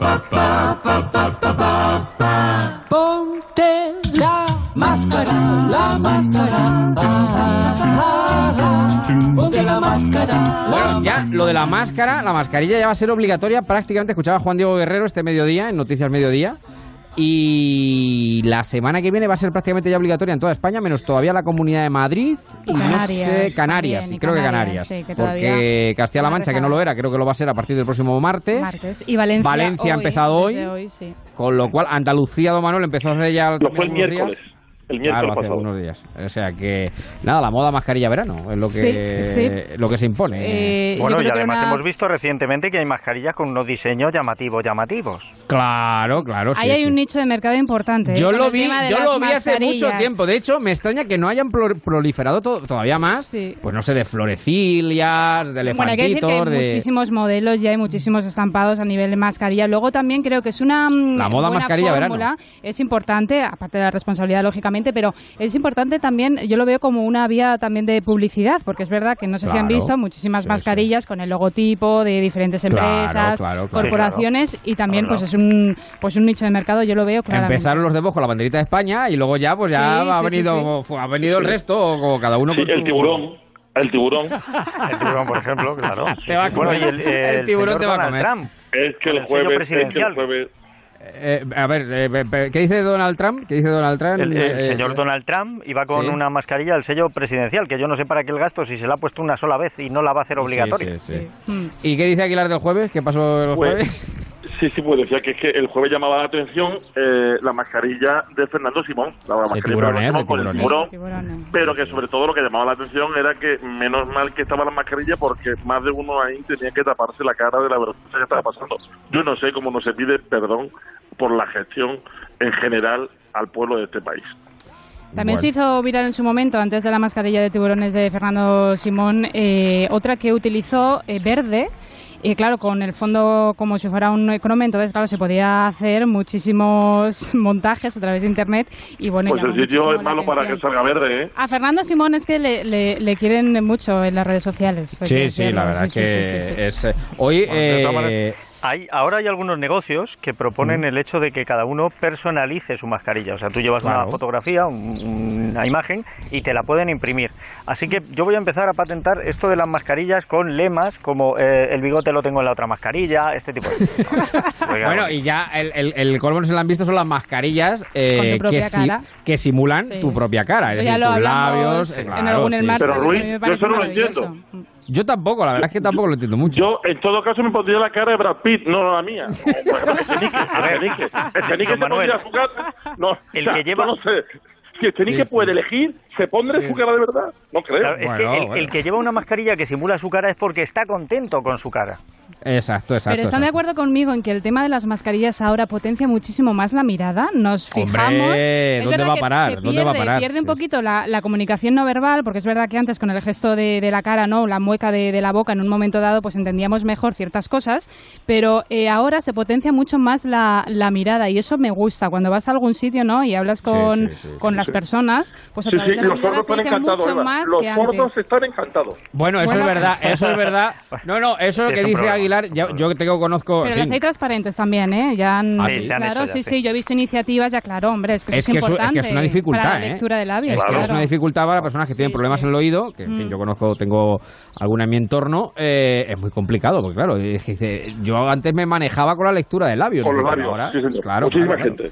Ponte la máscara, la máscara. Ponte la máscara. Bueno, ya lo de la máscara, la mascarilla ya va a ser obligatoria prácticamente. Escuchaba a Juan Diego Guerrero este mediodía, en Noticias Mediodía. Y la semana que viene va a ser prácticamente ya obligatoria en toda España, menos todavía la Comunidad de Madrid y no Canarias sé, Canarias, también, y creo que Canarias, sí, que porque todavía Castilla-La Mancha, que no lo era, creo que lo va a ser a partir del próximo martes. Martes. Y Valencia, Valencia ha empezado hoy, desde hoy sí. Con lo cual, Andalucía, Don Manuel, empezó hace ya Lo fue el días. El miércoles Claro, hace pasado. unos días. O sea que, nada, la moda mascarilla verano es lo que, Sí, sí. Lo que se impone. Eh, Bueno, y además una- hemos visto recientemente que hay mascarillas con unos diseños llamativos, llamativos. Claro, claro. Ahí sí, hay sí. un nicho de mercado importante. ¿eh? Yo lo vi, yo lo vi hace mucho tiempo. De hecho, me extraña que no hayan pro- proliferado to- todavía más, Sí. pues no sé, de florecillas, de Bueno, hay que decir que hay elefantitos, de... muchísimos modelos, ya hay muchísimos estampados a nivel de mascarilla. Luego también creo que es una La moda buena mascarilla fórmula. Es importante, aparte de la responsabilidad, lógicamente, pero es importante también, yo lo veo como una vía también de publicidad, porque es verdad que no sé si han visto muchísimas Sí, mascarillas con el logotipo de diferentes empresas, claro, claro. corporaciones y también Claro, pues es un pues un nicho de mercado, yo lo veo claramente. Empezaron los de Bojo la banderita de España y luego ya pues ya Sí, ha sí, sí, venido ha venido el resto como cada uno Sí, con el su- tiburón. El tiburón. El tiburón, por ejemplo, claro. Te va a bueno, comer. y el, El el tiburón te va a comer. Trump. Es que el jueves, es que el jueves Eh, a ver, eh, ¿qué dice Donald Trump? ¿Qué dice Donald Trump? El, el Eh, señor eh, Donald Trump iba con sí. una mascarilla del sello presidencial, que yo no sé para qué el gasto si se la ha puesto una sola vez y no la va a hacer obligatoria. Sí, sí, sí. ¿Y qué dice Aguilar del jueves? ¿Qué pasó el Pues, jueves? Sí, sí, pues decía que es que el jueves llamaba la atención eh, la mascarilla de Fernando Simón, la mascarilla tiburones, de Simón con el tiburones. tiburón, Tiburones. pero que sobre todo lo que llamaba la atención era que menos mal que estaba la mascarilla porque más de uno ahí tenía que taparse la cara de la vergüenza que estaba pasando. Yo no sé cómo no se pide perdón por la gestión en general al pueblo de este país. También Bueno. se hizo viral en su momento, antes de la mascarilla de tiburones de Fernando Simón, eh, otra que utilizó eh, verde. Y claro, con el fondo como si fuera un economía, entonces claro, se podía hacer muchísimos montajes a través de internet y bueno, Pues el sitio es malo para que salga verde, ¿eh? A Fernando Simón es que le, le- le quieren mucho en las redes sociales. Sí, sí, la verdad Sí, que sí, sí, sí, sí. es... eh, hoy... Bueno, eh, Hay, ahora hay algunos negocios que proponen el hecho de que cada uno personalice su mascarilla. O sea, tú llevas Claro. una fotografía, un- una imagen y te la pueden imprimir. Así que yo voy a empezar a patentar esto de las mascarillas con lemas como eh, el bigote lo tengo en la otra mascarilla, este tipo de cosas. Oiga, Bueno, y ya el, el, el colmo no se lo han visto son las mascarillas eh, que, si- cara. que simulan Sí. tu propia cara. Eso es ya decir, lo tus labios. eh, en claro, algún sí, Pero, Ruiz, yo eso no lo entiendo. Yo tampoco, la verdad es que tampoco lo entiendo mucho. Yo, en todo caso, me pondría la cara de Brad Pitt, no la mía. No, Echenique, Echenique. Echenique se pondría su cara. No, El o sea, que lleva- no sé. Si Echenique Sí, sí. puede elegir, ¿se pondrá Sí. su cara de verdad? No creo. Claro, es que el, bueno. el que lleva una mascarilla que simula su cara es porque está contento con su cara. Exacto, exacto. Pero están de acuerdo conmigo en que el tema de las mascarillas ahora potencia muchísimo más la mirada. Nos Hombre, fijamos. Es ¿dónde va a parar? se ¿Dónde va a pierde- parar? Pierde un Sí. poquito la, la comunicación no verbal, porque es verdad que antes con el gesto de, de la cara, no, la mueca de, de la boca, en un momento dado, pues entendíamos mejor ciertas cosas. Pero eh, ahora se potencia mucho más la, la mirada y eso me gusta. Cuando vas a algún sitio, ¿no? Y hablas con, sí, sí, con sí, las sí. personas, pues a Sí, través sí, de la los sordos están encantados, mucho Eva. más Los que sordos antes. están encantados. Bueno, eso Bueno. es verdad, eso es verdad. No, no, eso que es dice problema, Aguilar, es yo, yo tengo conozco. Pero las hay transparentes también, ¿eh? Ya han, Ah, sí, se han claro, hecho sí, sí. sí, yo he visto iniciativas, ya claro, hombre, es que eso es es, que, es, importante. que es una dificultad, para la ¿eh? lectura de labios, Es que claro. es una dificultad para personas que Sí, tienen problemas sí. en el oído, que en fin, Mm. yo conozco, tengo alguna en mi entorno, eh, es muy complicado, porque claro, es que yo antes me manejaba con la lectura de labios. Con los labios, ahora-. Claro, Muchísima gente.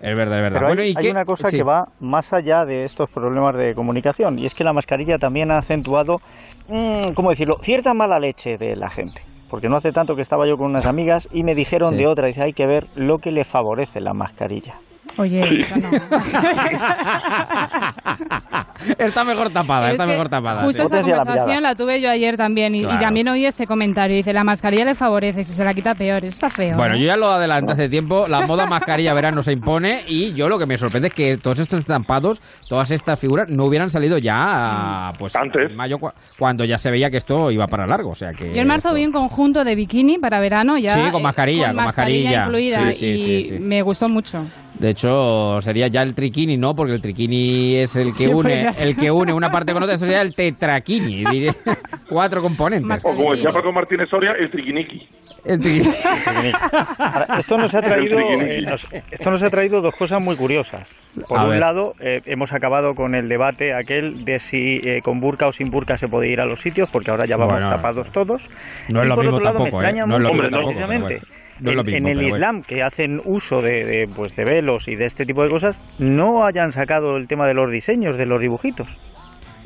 Es verdad, es verdad. Pero bueno, hay, ¿y hay qué? una cosa Sí. que va más allá de estos problemas de comunicación y es que la mascarilla también ha acentuado, mm, ¿cómo decirlo?, cierta mala leche de la gente. porque no hace tanto que estaba yo con unas amigas y me dijeron Sí. de otra, dice, hay que ver lo que le favorece la mascarilla. Oye, eso no. está mejor tapada, Es está mejor tapada. Justo sí. esa la conversación la tuve yo ayer también y, también oí ese comentario. Dice, la mascarilla le favorece, si se la quita peor. Eso está feo. Bueno, ¿no? yo ya lo adelanté hace tiempo, la moda mascarilla verano se impone y yo lo que me sorprende es que todos estos estampados, todas estas figuras no hubieran salido ya pues Antes. en mayo cua- cuando ya se veía que esto iba para largo, o sea que Yo en marzo esto- vi un conjunto de bikini para verano ya. Sí, con eh, mascarilla, con mascarilla. incluida Sí, sí, y sí, sí. me gustó mucho. De hecho, sería ya el triquini, ¿no? Porque el triquini es el que une el que une una parte con otra, eso sería el tetraquini, diré. Cuatro componentes. Más- O como decía Paco Martínez Soria, el triquiniqui. El triquini. Ahora, esto nos ha traído El triquiniqui. eh, nos- esto nos ha traído dos cosas muy curiosas. Por A un ver. lado, eh, hemos acabado con el debate aquel de si eh, con burka o sin burka se puede ir a los sitios, porque ahora ya vamos Bueno, tapados todos. no es Y lo por mismo otro lado, tampoco, me ¿eh? extraña No es lo mucho, mismo hombre, tampoco, precisamente. pero bueno. No en, mismo, en el bueno. Islam, que hacen uso de, de, pues, de velos y de este tipo de cosas, no hayan sacado el tema de los diseños, de los dibujitos.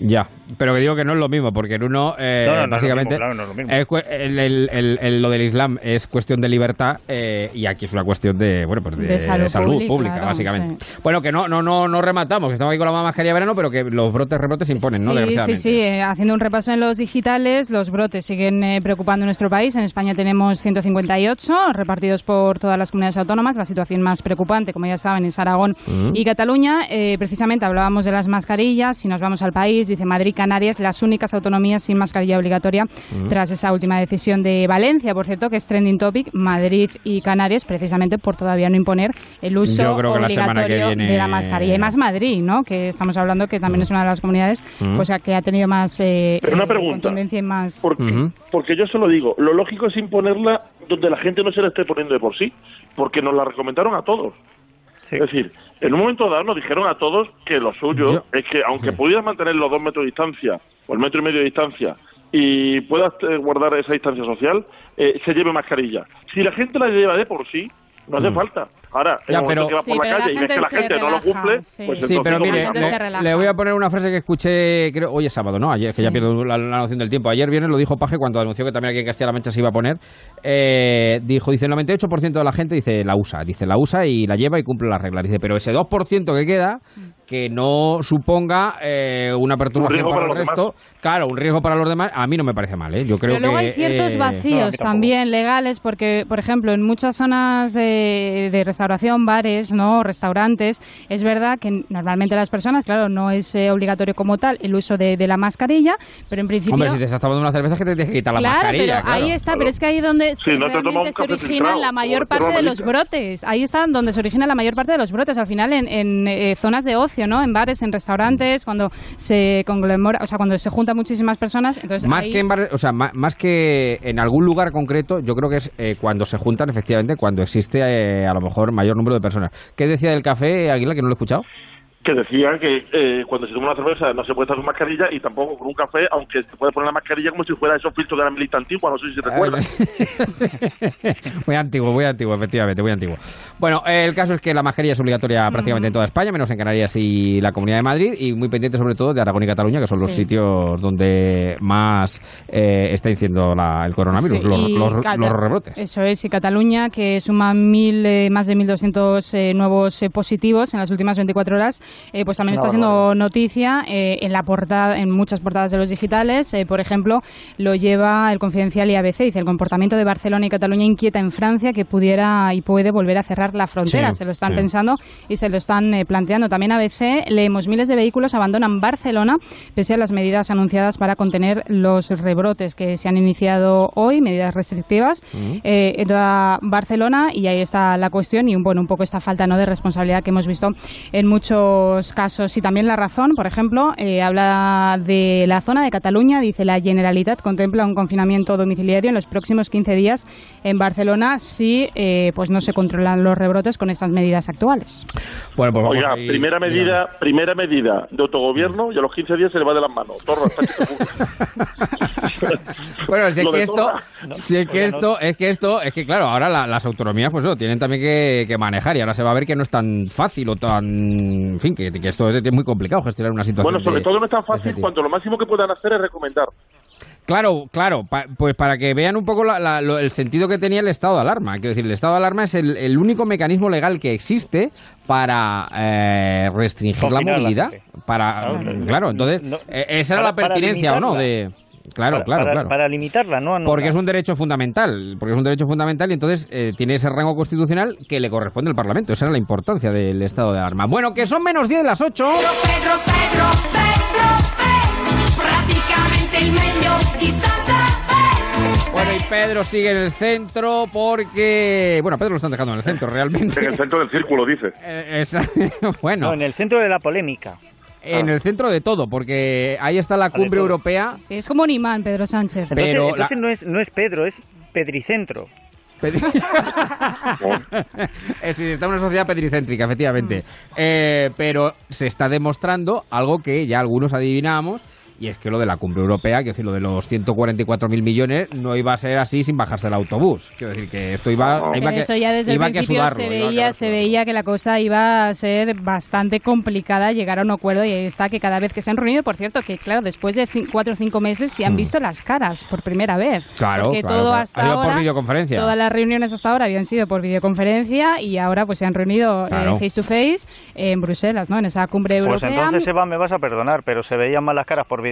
Ya, pero que digo que no es lo mismo, porque en uno, eh, No, no, no es lo básicamente, mismo, claro, lo el- el- el- el- lo del Islam es cuestión de libertad eh, y aquí es una cuestión de, bueno, pues de, De salud pública, pública, claro, básicamente. Bueno, que no, no, no, no rematamos, que estamos aquí con la mascarilla de verano, pero que los brotes rebrotes se imponen, ¿no? Sí, sí, eh, haciendo un repaso en los digitales, los brotes siguen eh, preocupando en nuestro país. En España tenemos 158 repartidos por todas las comunidades autónomas. La situación más preocupante, como ya saben, es Aragón y Cataluña. Eh, precisamente hablábamos de las mascarillas. Si nos vamos al país, dice Madrid, Canarias, las únicas autonomías sin mascarilla obligatoria Mm. tras esa última decisión de Valencia, por cierto, que es trending topic. Madrid y Canarias, precisamente por todavía no imponer el uso Yo creo que la semana que obligatorio viene- de la mascarilla. Y más Madrid, ¿no? Que estamos hablando que también es una de las comunidades Mm. pues, que ha tenido más eh, Pero una eh, pregunta. contundencia y más... Porque, yo se lo digo, lo lógico es imponerla donde la gente no se la esté poniendo de por sí, porque nos la recomendaron a todos. Sí. Es decir, en un momento dado nos dijeron a todos que lo suyo Yo- es que aunque sí. pudieras mantener los dos metros de distancia o el metro y medio de distancia y puedas eh, guardar esa distancia social, eh, se lleve mascarilla. Si la gente la lleva de por sí, no hace Mm. falta. Ahora, en Ya, pero- que vas Sí, por la calle y ves que la gente no lo cumple, sí. pues Sí, pero mire, le, voy a poner una frase que escuché, creo, hoy es sábado, ¿no? Ayer, que ya pierdo la, la noción del tiempo. Ayer viernes lo dijo Paje cuando anunció que también aquí en Castilla-La Mancha se iba a poner. Eh, dijo, dice, el 98% de la gente dice la usa. Dice, la usa y la lleva y cumple las reglas. Dice, pero ese 2% que queda, que no suponga eh, una perturbación para, para el los resto, claro, un riesgo para los demás, a mí no me parece mal, ¿eh? Yo creo Pero luego que... hay ciertos eh, vacíos también legales, porque, por ejemplo, en muchas zonas de, de restauración, bares, no restaurantes, es verdad que normalmente las personas, claro, no es eh, obligatorio como tal el uso de, de la mascarilla, pero en principio... Hombre, si te estás tomando una cerveza es que te tienes que quitar la claro, mascarilla. pero ahí claro. está, pero es que ahí es donde Sí, se, no se filtrado, la mayor parte de los brotes. Ahí está donde se origina la mayor parte de los brotes. Al final, en, en, eh, zonas de ocio, ¿no? En bares, en restaurantes, cuando se conglomera, o sea, cuando se juntan muchísimas personas. Entonces, Más ahí- que, en bar- o sea, más, que en algún lugar concreto, yo creo que es eh, cuando se juntan, efectivamente, cuando existe eh, a lo mejor mayor número de personas. ¿Qué decía del café, Aguila, que no lo he escuchado? Que decía que eh, cuando se toma una cerveza no se puede estar con mascarilla y tampoco con un café, aunque se puede poner la mascarilla como si fuera esos filtros de la milita antigua, no sé si se recuerdan. muy antiguo, muy antiguo, efectivamente, muy antiguo. Bueno, eh, el caso es que la mascarilla es obligatoria prácticamente en toda España, menos en Canarias y la Comunidad de Madrid, y muy pendiente sobre todo de Aragón y Cataluña, que son los sitios donde más eh, está incidiendo la- el coronavirus, Sí, los, y los- Cata- los rebrotes. Eso es, y Cataluña, que suma mil, eh, más de 1.200 eh, nuevos eh, positivos en las últimas 24 horas, eh, pues también Es está siendo noticia eh, en la portada, en muchas portadas de los digitales. Eh, por ejemplo, lo lleva el Confidencial y ABC. Dice, el comportamiento de Barcelona y Cataluña inquieta en Francia que pudiera y puede volver a cerrar la frontera. Sí, se lo están sí. pensando y se lo están planteando. También ABC, leemos, miles de vehículos abandonan Barcelona pese a las medidas anunciadas para contener los rebrotes que se han iniciado hoy, medidas restrictivas eh, en toda Barcelona y ahí está la cuestión y un, bueno, un poco esta falta ¿no? de responsabilidad que hemos visto en muchos casos. Y también la razón, por ejemplo, eh, habla de la zona de Cataluña, dice la Generalitat contempla un confinamiento domiciliario en los próximos 15 días en Barcelona si eh, pues no se controlan los rebrotes con estas medidas actuales. Bueno, pues vamos Oiga, ahí, primera digamos. medida, primera medida de autogobierno y a los 15 días se le va de las manos. Torra. Bueno, si es que esto, si es que esto, es que esto, es que claro, ahora la- las autonomías pues lo tienen también que, que manejar y ahora se va a ver que no es tan fácil o tan, en fin, fin, que, que esto es, muy complicado gestionar una situación. Bueno, sobre todo no es tan este fácil cuando lo máximo que puedan hacer es recomendar. Claro, claro, pa- pues para que vean un poco la- la- lo- el sentido que tenía el estado de alarma. Quiero decir, el estado de alarma es el, el único mecanismo legal que existe para eh, restringir la Confinar a la movilidad. Para, Claro. claro, entonces, No, eh, esa era para- la pertinencia o no de... Claro, para, claro, para- claro. para limitarla, ¿no? Porque es un derecho fundamental, porque es un derecho fundamental y entonces eh, tiene ese rango constitucional que le corresponde al Parlamento. Esa era la importancia del estado de alarma. Bueno, que son menos 10 de las 8. Pedro, Pedro, Pedro, Pedro, praticamente il meglio di Santa Fe. Bueno, y Pedro sigue en el centro porque... Bueno, Pedro lo están dejando en el centro realmente. En el centro del círculo, dice. Eh, esa- bueno, No, en el centro de la polémica. En el centro de todo, porque ahí está la cumbre europea. Sí, es como un imán, Pedro Sánchez. Entonces, Pero entonces la- no, es, no es Pedro, es Pedricentro. Eh, sí, está en una sociedad petricéntrica, efectivamente. Eh, pero se está demostrando algo que ya algunos adivinamos. Y es que lo de la cumbre europea, quiero decir, lo de los 144.000 millones, no iba a ser así sin bajarse del autobús. Quiero decir que esto iba, iba Pero que, eso ya desde el iba que a principio sudarlo, se iba que veía, se veía que la cosa iba a ser bastante complicada llegar a un acuerdo y ahí está que cada vez que se han reunido, por cierto, que claro, después de cuatro o cinco meses se han visto las caras por primera vez. Mm. Claro, Porque claro, todo claro. hasta Ha sido por ahora, videoconferencia. Todas las reuniones hasta ahora habían sido por videoconferencia y ahora pues se han reunido eh, Claro. face to face en Bruselas, ¿no? En esa cumbre Pues europea. entonces, Eva, me vas a perdonar, pero se veían más las caras por videoconferencia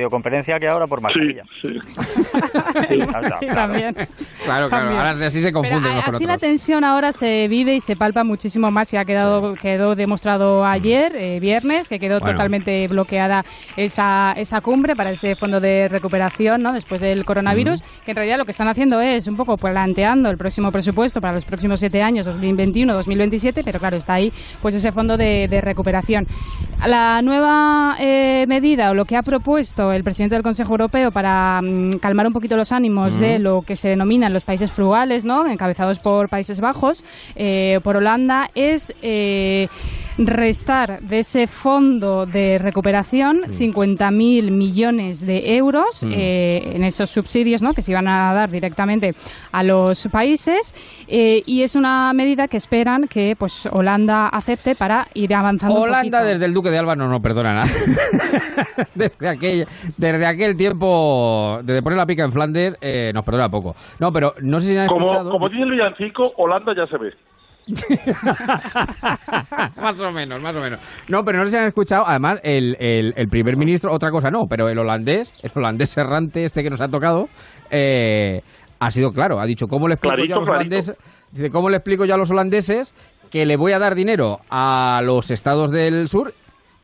que ahora por Sí, mascarilla. sí. sí, también. Claro, claro. También. Ahora así se confunden Pero, unos con así la otros. tensión ahora se vive y se palpa muchísimo más y ha quedado quedó demostrado ayer, eh, viernes, que quedó Bueno. totalmente bloqueada esa, esa cumbre para ese fondo de recuperación ¿no? después del coronavirus, que en realidad lo que están haciendo es un poco planteando el próximo presupuesto para los próximos siete años, 2021-2027, pero claro, está ahí pues ese fondo de, de recuperación. La nueva eh, medida o lo que ha propuesto el presidente del Consejo Europeo para mm, calmar un poquito los ánimos de lo que se denominan los países frugales, ¿no? encabezados por Países Bajos, eh, por Holanda, es eh, restar de ese fondo de recuperación 50.000 millones de euros eh, en esos subsidios ¿no? que se iban a dar directamente a los países eh, y es una medida que esperan que pues Holanda acepte para ir avanzando Holanda desde el Duque de Alba no, no perdona nada. desde, aquel, desde aquel tiempo, desde poner la pica en Flandes, eh, nos perdona poco. No, pero no sé si han Como, escuchado... como dice el villancico, Holanda ya se ve. más o menos, más o menos. No, pero no sé si han escuchado, además, el, el, el primer ministro, otra cosa no, pero el holandés, el holandés errante este que nos ha tocado, eh, ha sido claro, ha dicho, ¿cómo le explico yo a Clarito, los clarito. holandeses? Dice, ¿cómo le explico yo a los holandeses que le voy a dar dinero a los estados del sur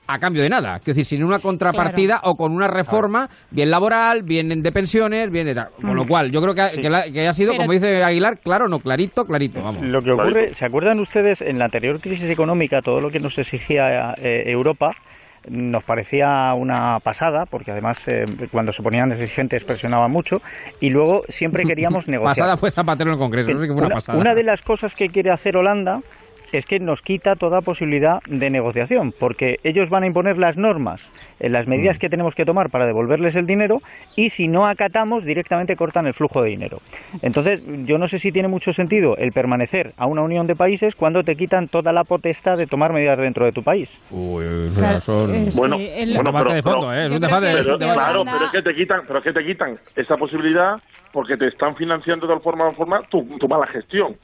a cambio de nada. Quiero decir, sin una contrapartida o con una reforma, bien laboral, bien de pensiones, bien de tal. Con lo cual, yo creo que ha, que la- que ha sido, Pero- como dice Aguilar, claro, no, clarito, clarito, vamos. Lo que ocurre, ¿se acuerdan ustedes en la anterior crisis económica todo lo que nos exigía eh, Europa? Nos parecía una pasada, porque además eh, cuando se ponían exigentes presionaba mucho, y luego siempre queríamos negociar. Pasada fue Zapatero en el Congreso, no sé qué fue una, una, pasada. una de las cosas que quiere hacer Holanda es que nos quita toda posibilidad de negociación, porque ellos van a imponer las normas, eh, las Mm. medidas que tenemos que tomar para devolverles el dinero, y si no acatamos, directamente cortan el flujo de dinero. Entonces, yo no sé si tiene mucho sentido el permanecer a una unión de países cuando te quitan toda la potestad de tomar medidas dentro de tu país. Uy, o sea, Claro, son... eh, sí, Bueno, el- bueno, debate pero- de fondo, pero- ¿eh? Es Pero, debate. claro, pero es que te quitan, pero es que te quitan esa posibilidad porque te están financiando de forma forma tu, tu mala gestión.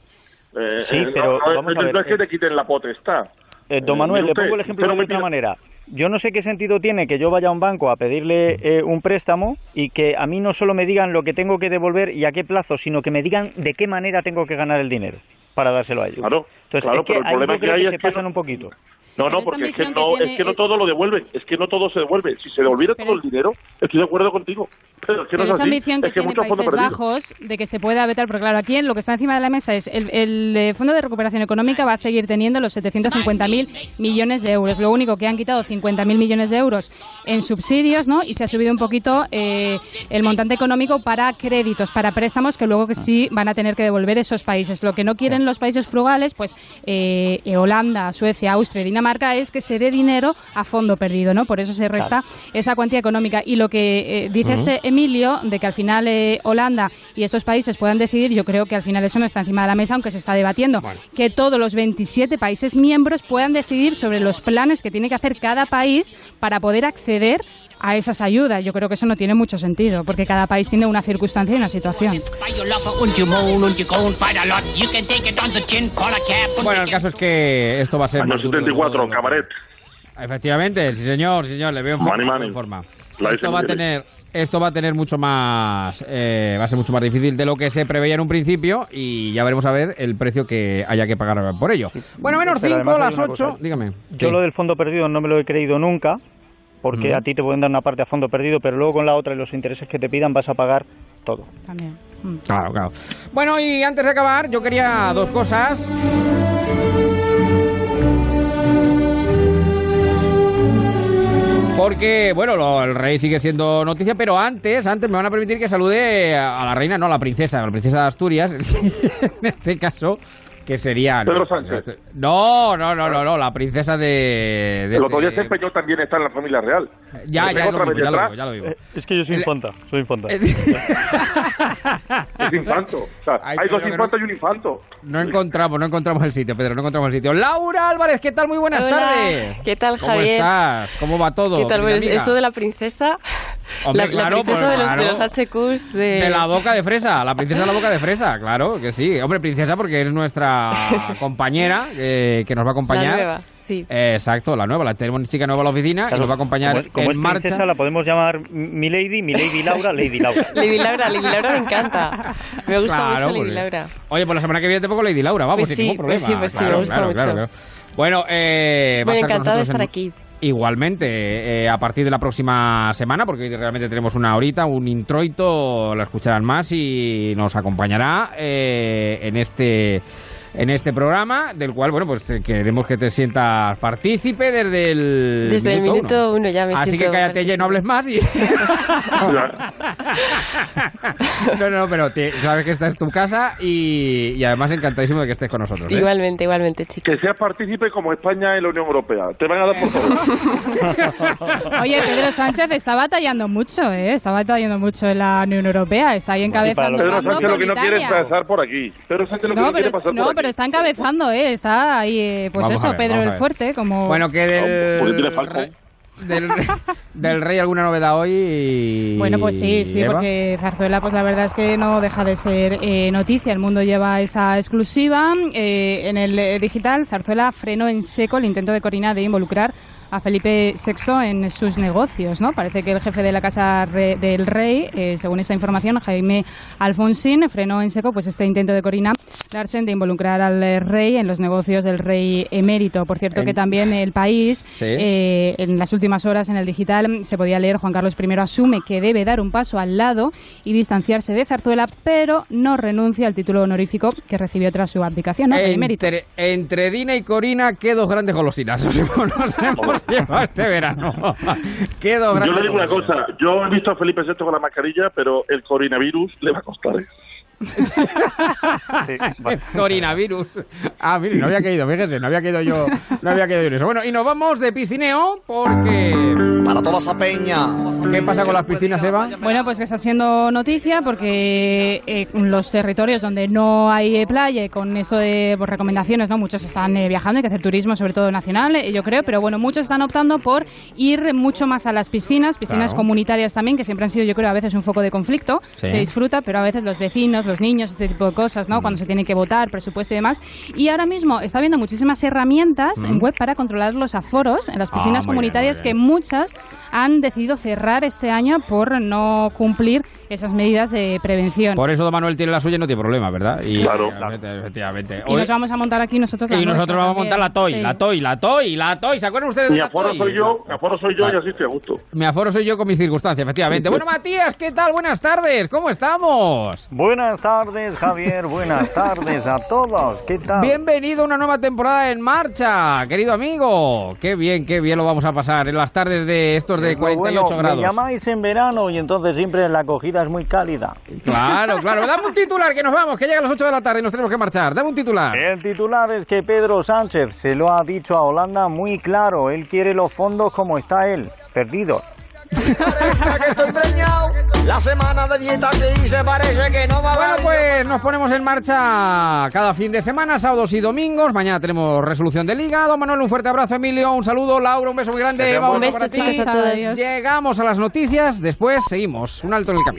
Eh, Sí, eh, pero no, vamos a ver, es que te quiten la potestad. Eh, don Eh, Manuel, le pongo el ejemplo de otra manera. Yo no sé qué sentido tiene que yo vaya a un banco a pedirle eh, un préstamo y que a mí no solo me digan lo que tengo que devolver y a qué plazo, sino que me digan de qué manera tengo que ganar el dinero para dárselo a ellos. Claro, Entonces, claro, es que pero el problema que hay que es se que pasan no- un poquito. No, no, porque es que no, tiene- es que no todo lo devuelven, es que no todo se devuelve. Si se devolviera Pero todo es- el dinero, estoy de acuerdo contigo. Pero es que no Pero es esa así. ambición que es que tiene muchos fondos Países. Bajos de que se pueda vetar, porque claro, aquí lo que está encima de la mesa es el, el, eh, Fondo de Recuperación Económica va a seguir teniendo los 750.000 millones de euros. Lo único que han quitado 50.000 millones de euros en subsidios, ¿no? Y se ha subido un poquito eh, el montante económico para créditos, para préstamos que luego que sí van a tener que devolver esos países. Lo que no quieren los países frugales, pues eh, eh, Holanda, Suecia, Austria, Dinamarca es que se dé dinero a fondo perdido, ¿no? Por eso se resta esa cuantía económica. Y lo que eh, dice Emilio, de que al final eh, Holanda y estos países puedan decidir, yo creo que al final eso no está encima de la mesa, aunque se está debatiendo. Que todos los 27 países miembros puedan decidir sobre los planes que tiene que hacer cada país para poder acceder a esas ayudas. Yo creo que eso no tiene mucho sentido, porque cada país tiene una circunstancia y una situación. Bueno, el caso es que esto va a ser... Año más duro 74, de lo- cabaret. Efectivamente, sí señor, sí señor, le veo en forma. Money, money. en forma. Esto va a tener, esto va a tener mucho más, eh, va a ser mucho más difícil de lo que se preveía en un principio y ya veremos a ver el precio que haya que pagar por ello. Bueno, menos Pero 5, además hay las una 8, cosa. dígame. Yo Sí. lo del fondo perdido no me lo he creído nunca, porque a ti te pueden dar una parte a fondo perdido, pero luego con la otra y los intereses que te pidan vas a pagar todo. También. Claro, claro. Bueno, y antes de acabar, yo quería dos cosas. Porque, bueno, lo- el rey sigue siendo noticia, pero antes, antes me van a permitir que salude a a la reina, no a la princesa, a la princesa de Asturias, en este caso, que sería... Pedro Sánchez. No, no, no, no, no, la princesa de... de El otro día este- se empeñó también está en la familia real. Ya, ya, lo digo, ya lo digo, ya lo digo. Eh, Es que yo soy infanta, soy infanta. Es infanto. O sea, Ay, hay dos infantos y un infanto. No encontramos, no encontramos el sitio, Pedro, no encontramos el sitio. Laura Álvarez, ¿qué tal? Muy buenas Hola, tardes. ¿qué tal, ¿Cómo Javier? estás? ¿Cómo va todo? ¿Qué tal? Pues amiga? esto de la princesa, Hombre, la, claro, la princesa pues, de, los, claro. de los HQs de... De la boca de fresa, la princesa de la boca de fresa, claro que sí. Hombre, princesa porque es nuestra compañera eh, que nos va a acompañar. La nueva, sí. Eh, exacto, la nueva, la tenemos una chica nueva a la oficina y Claro, nos va a acompañar como es, como en es marcha. princesa, la podemos llamar Milady, Milady Laura, Lady Laura. Lady Laura, Lady Laura me encanta. Me gusta Claro, mucho Lady pues, Laura. Oye, pues la semana que viene te pongo Lady Laura, vamos, Pues sin sí, ningún problema. pues sí, pues sí, Claro, me gusta claro, mucho. claro, claro. Bueno, eh, va a Bueno, estar encantada de estar en- aquí. Igualmente, eh, a partir de la próxima semana, porque hoy realmente tenemos una horita, un introito, la escucharán más y nos acompañará eh, en este en este programa, del cual, bueno, pues eh, queremos que te sientas partícipe desde el Desde el minuto minuto uno. uno ya me Así que cállate ya y no hables más. Y... no, no, pero te- sabes que esta es tu casa y, y además encantadísimo de que estés con nosotros. ¿eh? Igualmente, igualmente, chicos. Que seas partícipe como España en la Unión Europea. Te van a dar por favor. Oye, Pedro Sánchez está batallando mucho, ¿eh? Está batallando mucho en la Unión Europea. Está ahí encabezando. Pedro Sánchez lo que no quiere es pasar por aquí. Pedro Sánchez lo que No, quiere pasar no, por pero está encabezando, ¿eh? Está ahí, eh, pues Vamos eso, ver, Pedro el. Fuerte, como... Bueno, que del, rey- del, rey- del rey alguna novedad hoy. Bueno, pues sí, sí, Eva? porque Zarzuela, pues la verdad es que no deja de ser eh, noticia. El mundo lleva esa exclusiva. Eh, en el eh, digital, Zarzuela frenó en seco el intento de Corina de involucrar a Felipe VI en sus negocios, ¿no? Parece que el jefe de la Casa Re- del Rey, eh, según esta información, Jaime Alfonsín, frenó en seco pues este intento de Corina Larsen de involucrar al eh, rey en los negocios del rey emérito. Por cierto, En- que también el país, Sí. eh, en las últimas horas en el digital, se podía leer Juan Carlos I asume que debe dar un paso al lado y distanciarse de Zarzuela, pero no renuncia al título honorífico que recibió tras su abdicación, ¿no? Entre, entre Dina y Corina, qué dos grandes golosinas nos hemos, nos hemos llevado este verano. Qué Yo le digo una cosa, yo he visto a Felipe VI con la mascarilla, pero el coronavirus le va a costar. ¿eh? Coronavirus. Ah, mire, no había caído, fíjese, no había caído yo, no había caído yo en eso. Bueno, y nos vamos de piscineo porque... Para toda esa peña. ¿Qué pasa con las piscinas, Eva? Bueno, pues que está siendo noticia porque eh, los territorios donde no hay eh, playa, y con eso de pues, recomendaciones, ¿no? Muchos están eh, viajando, hay que hacer turismo, sobre todo nacional, eh, yo creo, pero bueno, muchos están optando por ir mucho más a las piscinas, piscinas Claro. comunitarias también, que siempre han sido, yo creo, a veces un foco de conflicto. Sí. Se disfruta, pero a veces los vecinos, los niños, este tipo de cosas, ¿no? Cuando se tiene que votar, presupuesto y demás. Y ahora mismo está habiendo muchísimas herramientas Mm. en web para controlar los aforos en las Ah, piscinas bien, comunitarias que bien. muchas han decidido cerrar este año por no cumplir esas medidas de prevención. Por eso Don Manuel tiene la suya y no tiene problema, ¿verdad? Y, Claro. efectivamente, efectivamente. y Hoy- nos vamos a montar aquí nosotros la y nosotros vamos a montar la. TOY, Sí. la TOY, la TOY, la TOY. ¿Se acuerdan ustedes de Mi la aforo TOY? soy yo, mi aforo soy yo y así estoy a gusto. Mi aforo soy yo con mis circunstancias, efectivamente. Bueno, Matías, ¿qué tal? Buenas tardes, ¿cómo estamos? Buenas tardes, Javier. Buenas tardes a todos. ¿Qué tal? Bienvenido a una nueva temporada en marcha, querido amigo. Qué bien, qué bien lo vamos a pasar en las tardes de estos de Pues bueno, 48 grados. Me llamáis en verano y entonces siempre la acogida es muy cálida. Claro, claro. Dame un titular que nos vamos, que llega a las 8 de la tarde y nos tenemos que marchar. Dame un titular. El titular es que Pedro Sánchez se lo ha dicho a Holanda muy claro. Él quiere los fondos como está él, perdidos. La semana de dieta que hice parece que no va a Bueno, pues nos ponemos en marcha cada fin de semana, sábados y domingos. Mañana tenemos resolución de liga. Don Manuel, un fuerte abrazo, Emilio, un saludo, Laura, un beso muy grande. Un Eva, otro beso, para ti. chicos, a todos. Llegamos a las noticias, después seguimos. Un alto en el camino.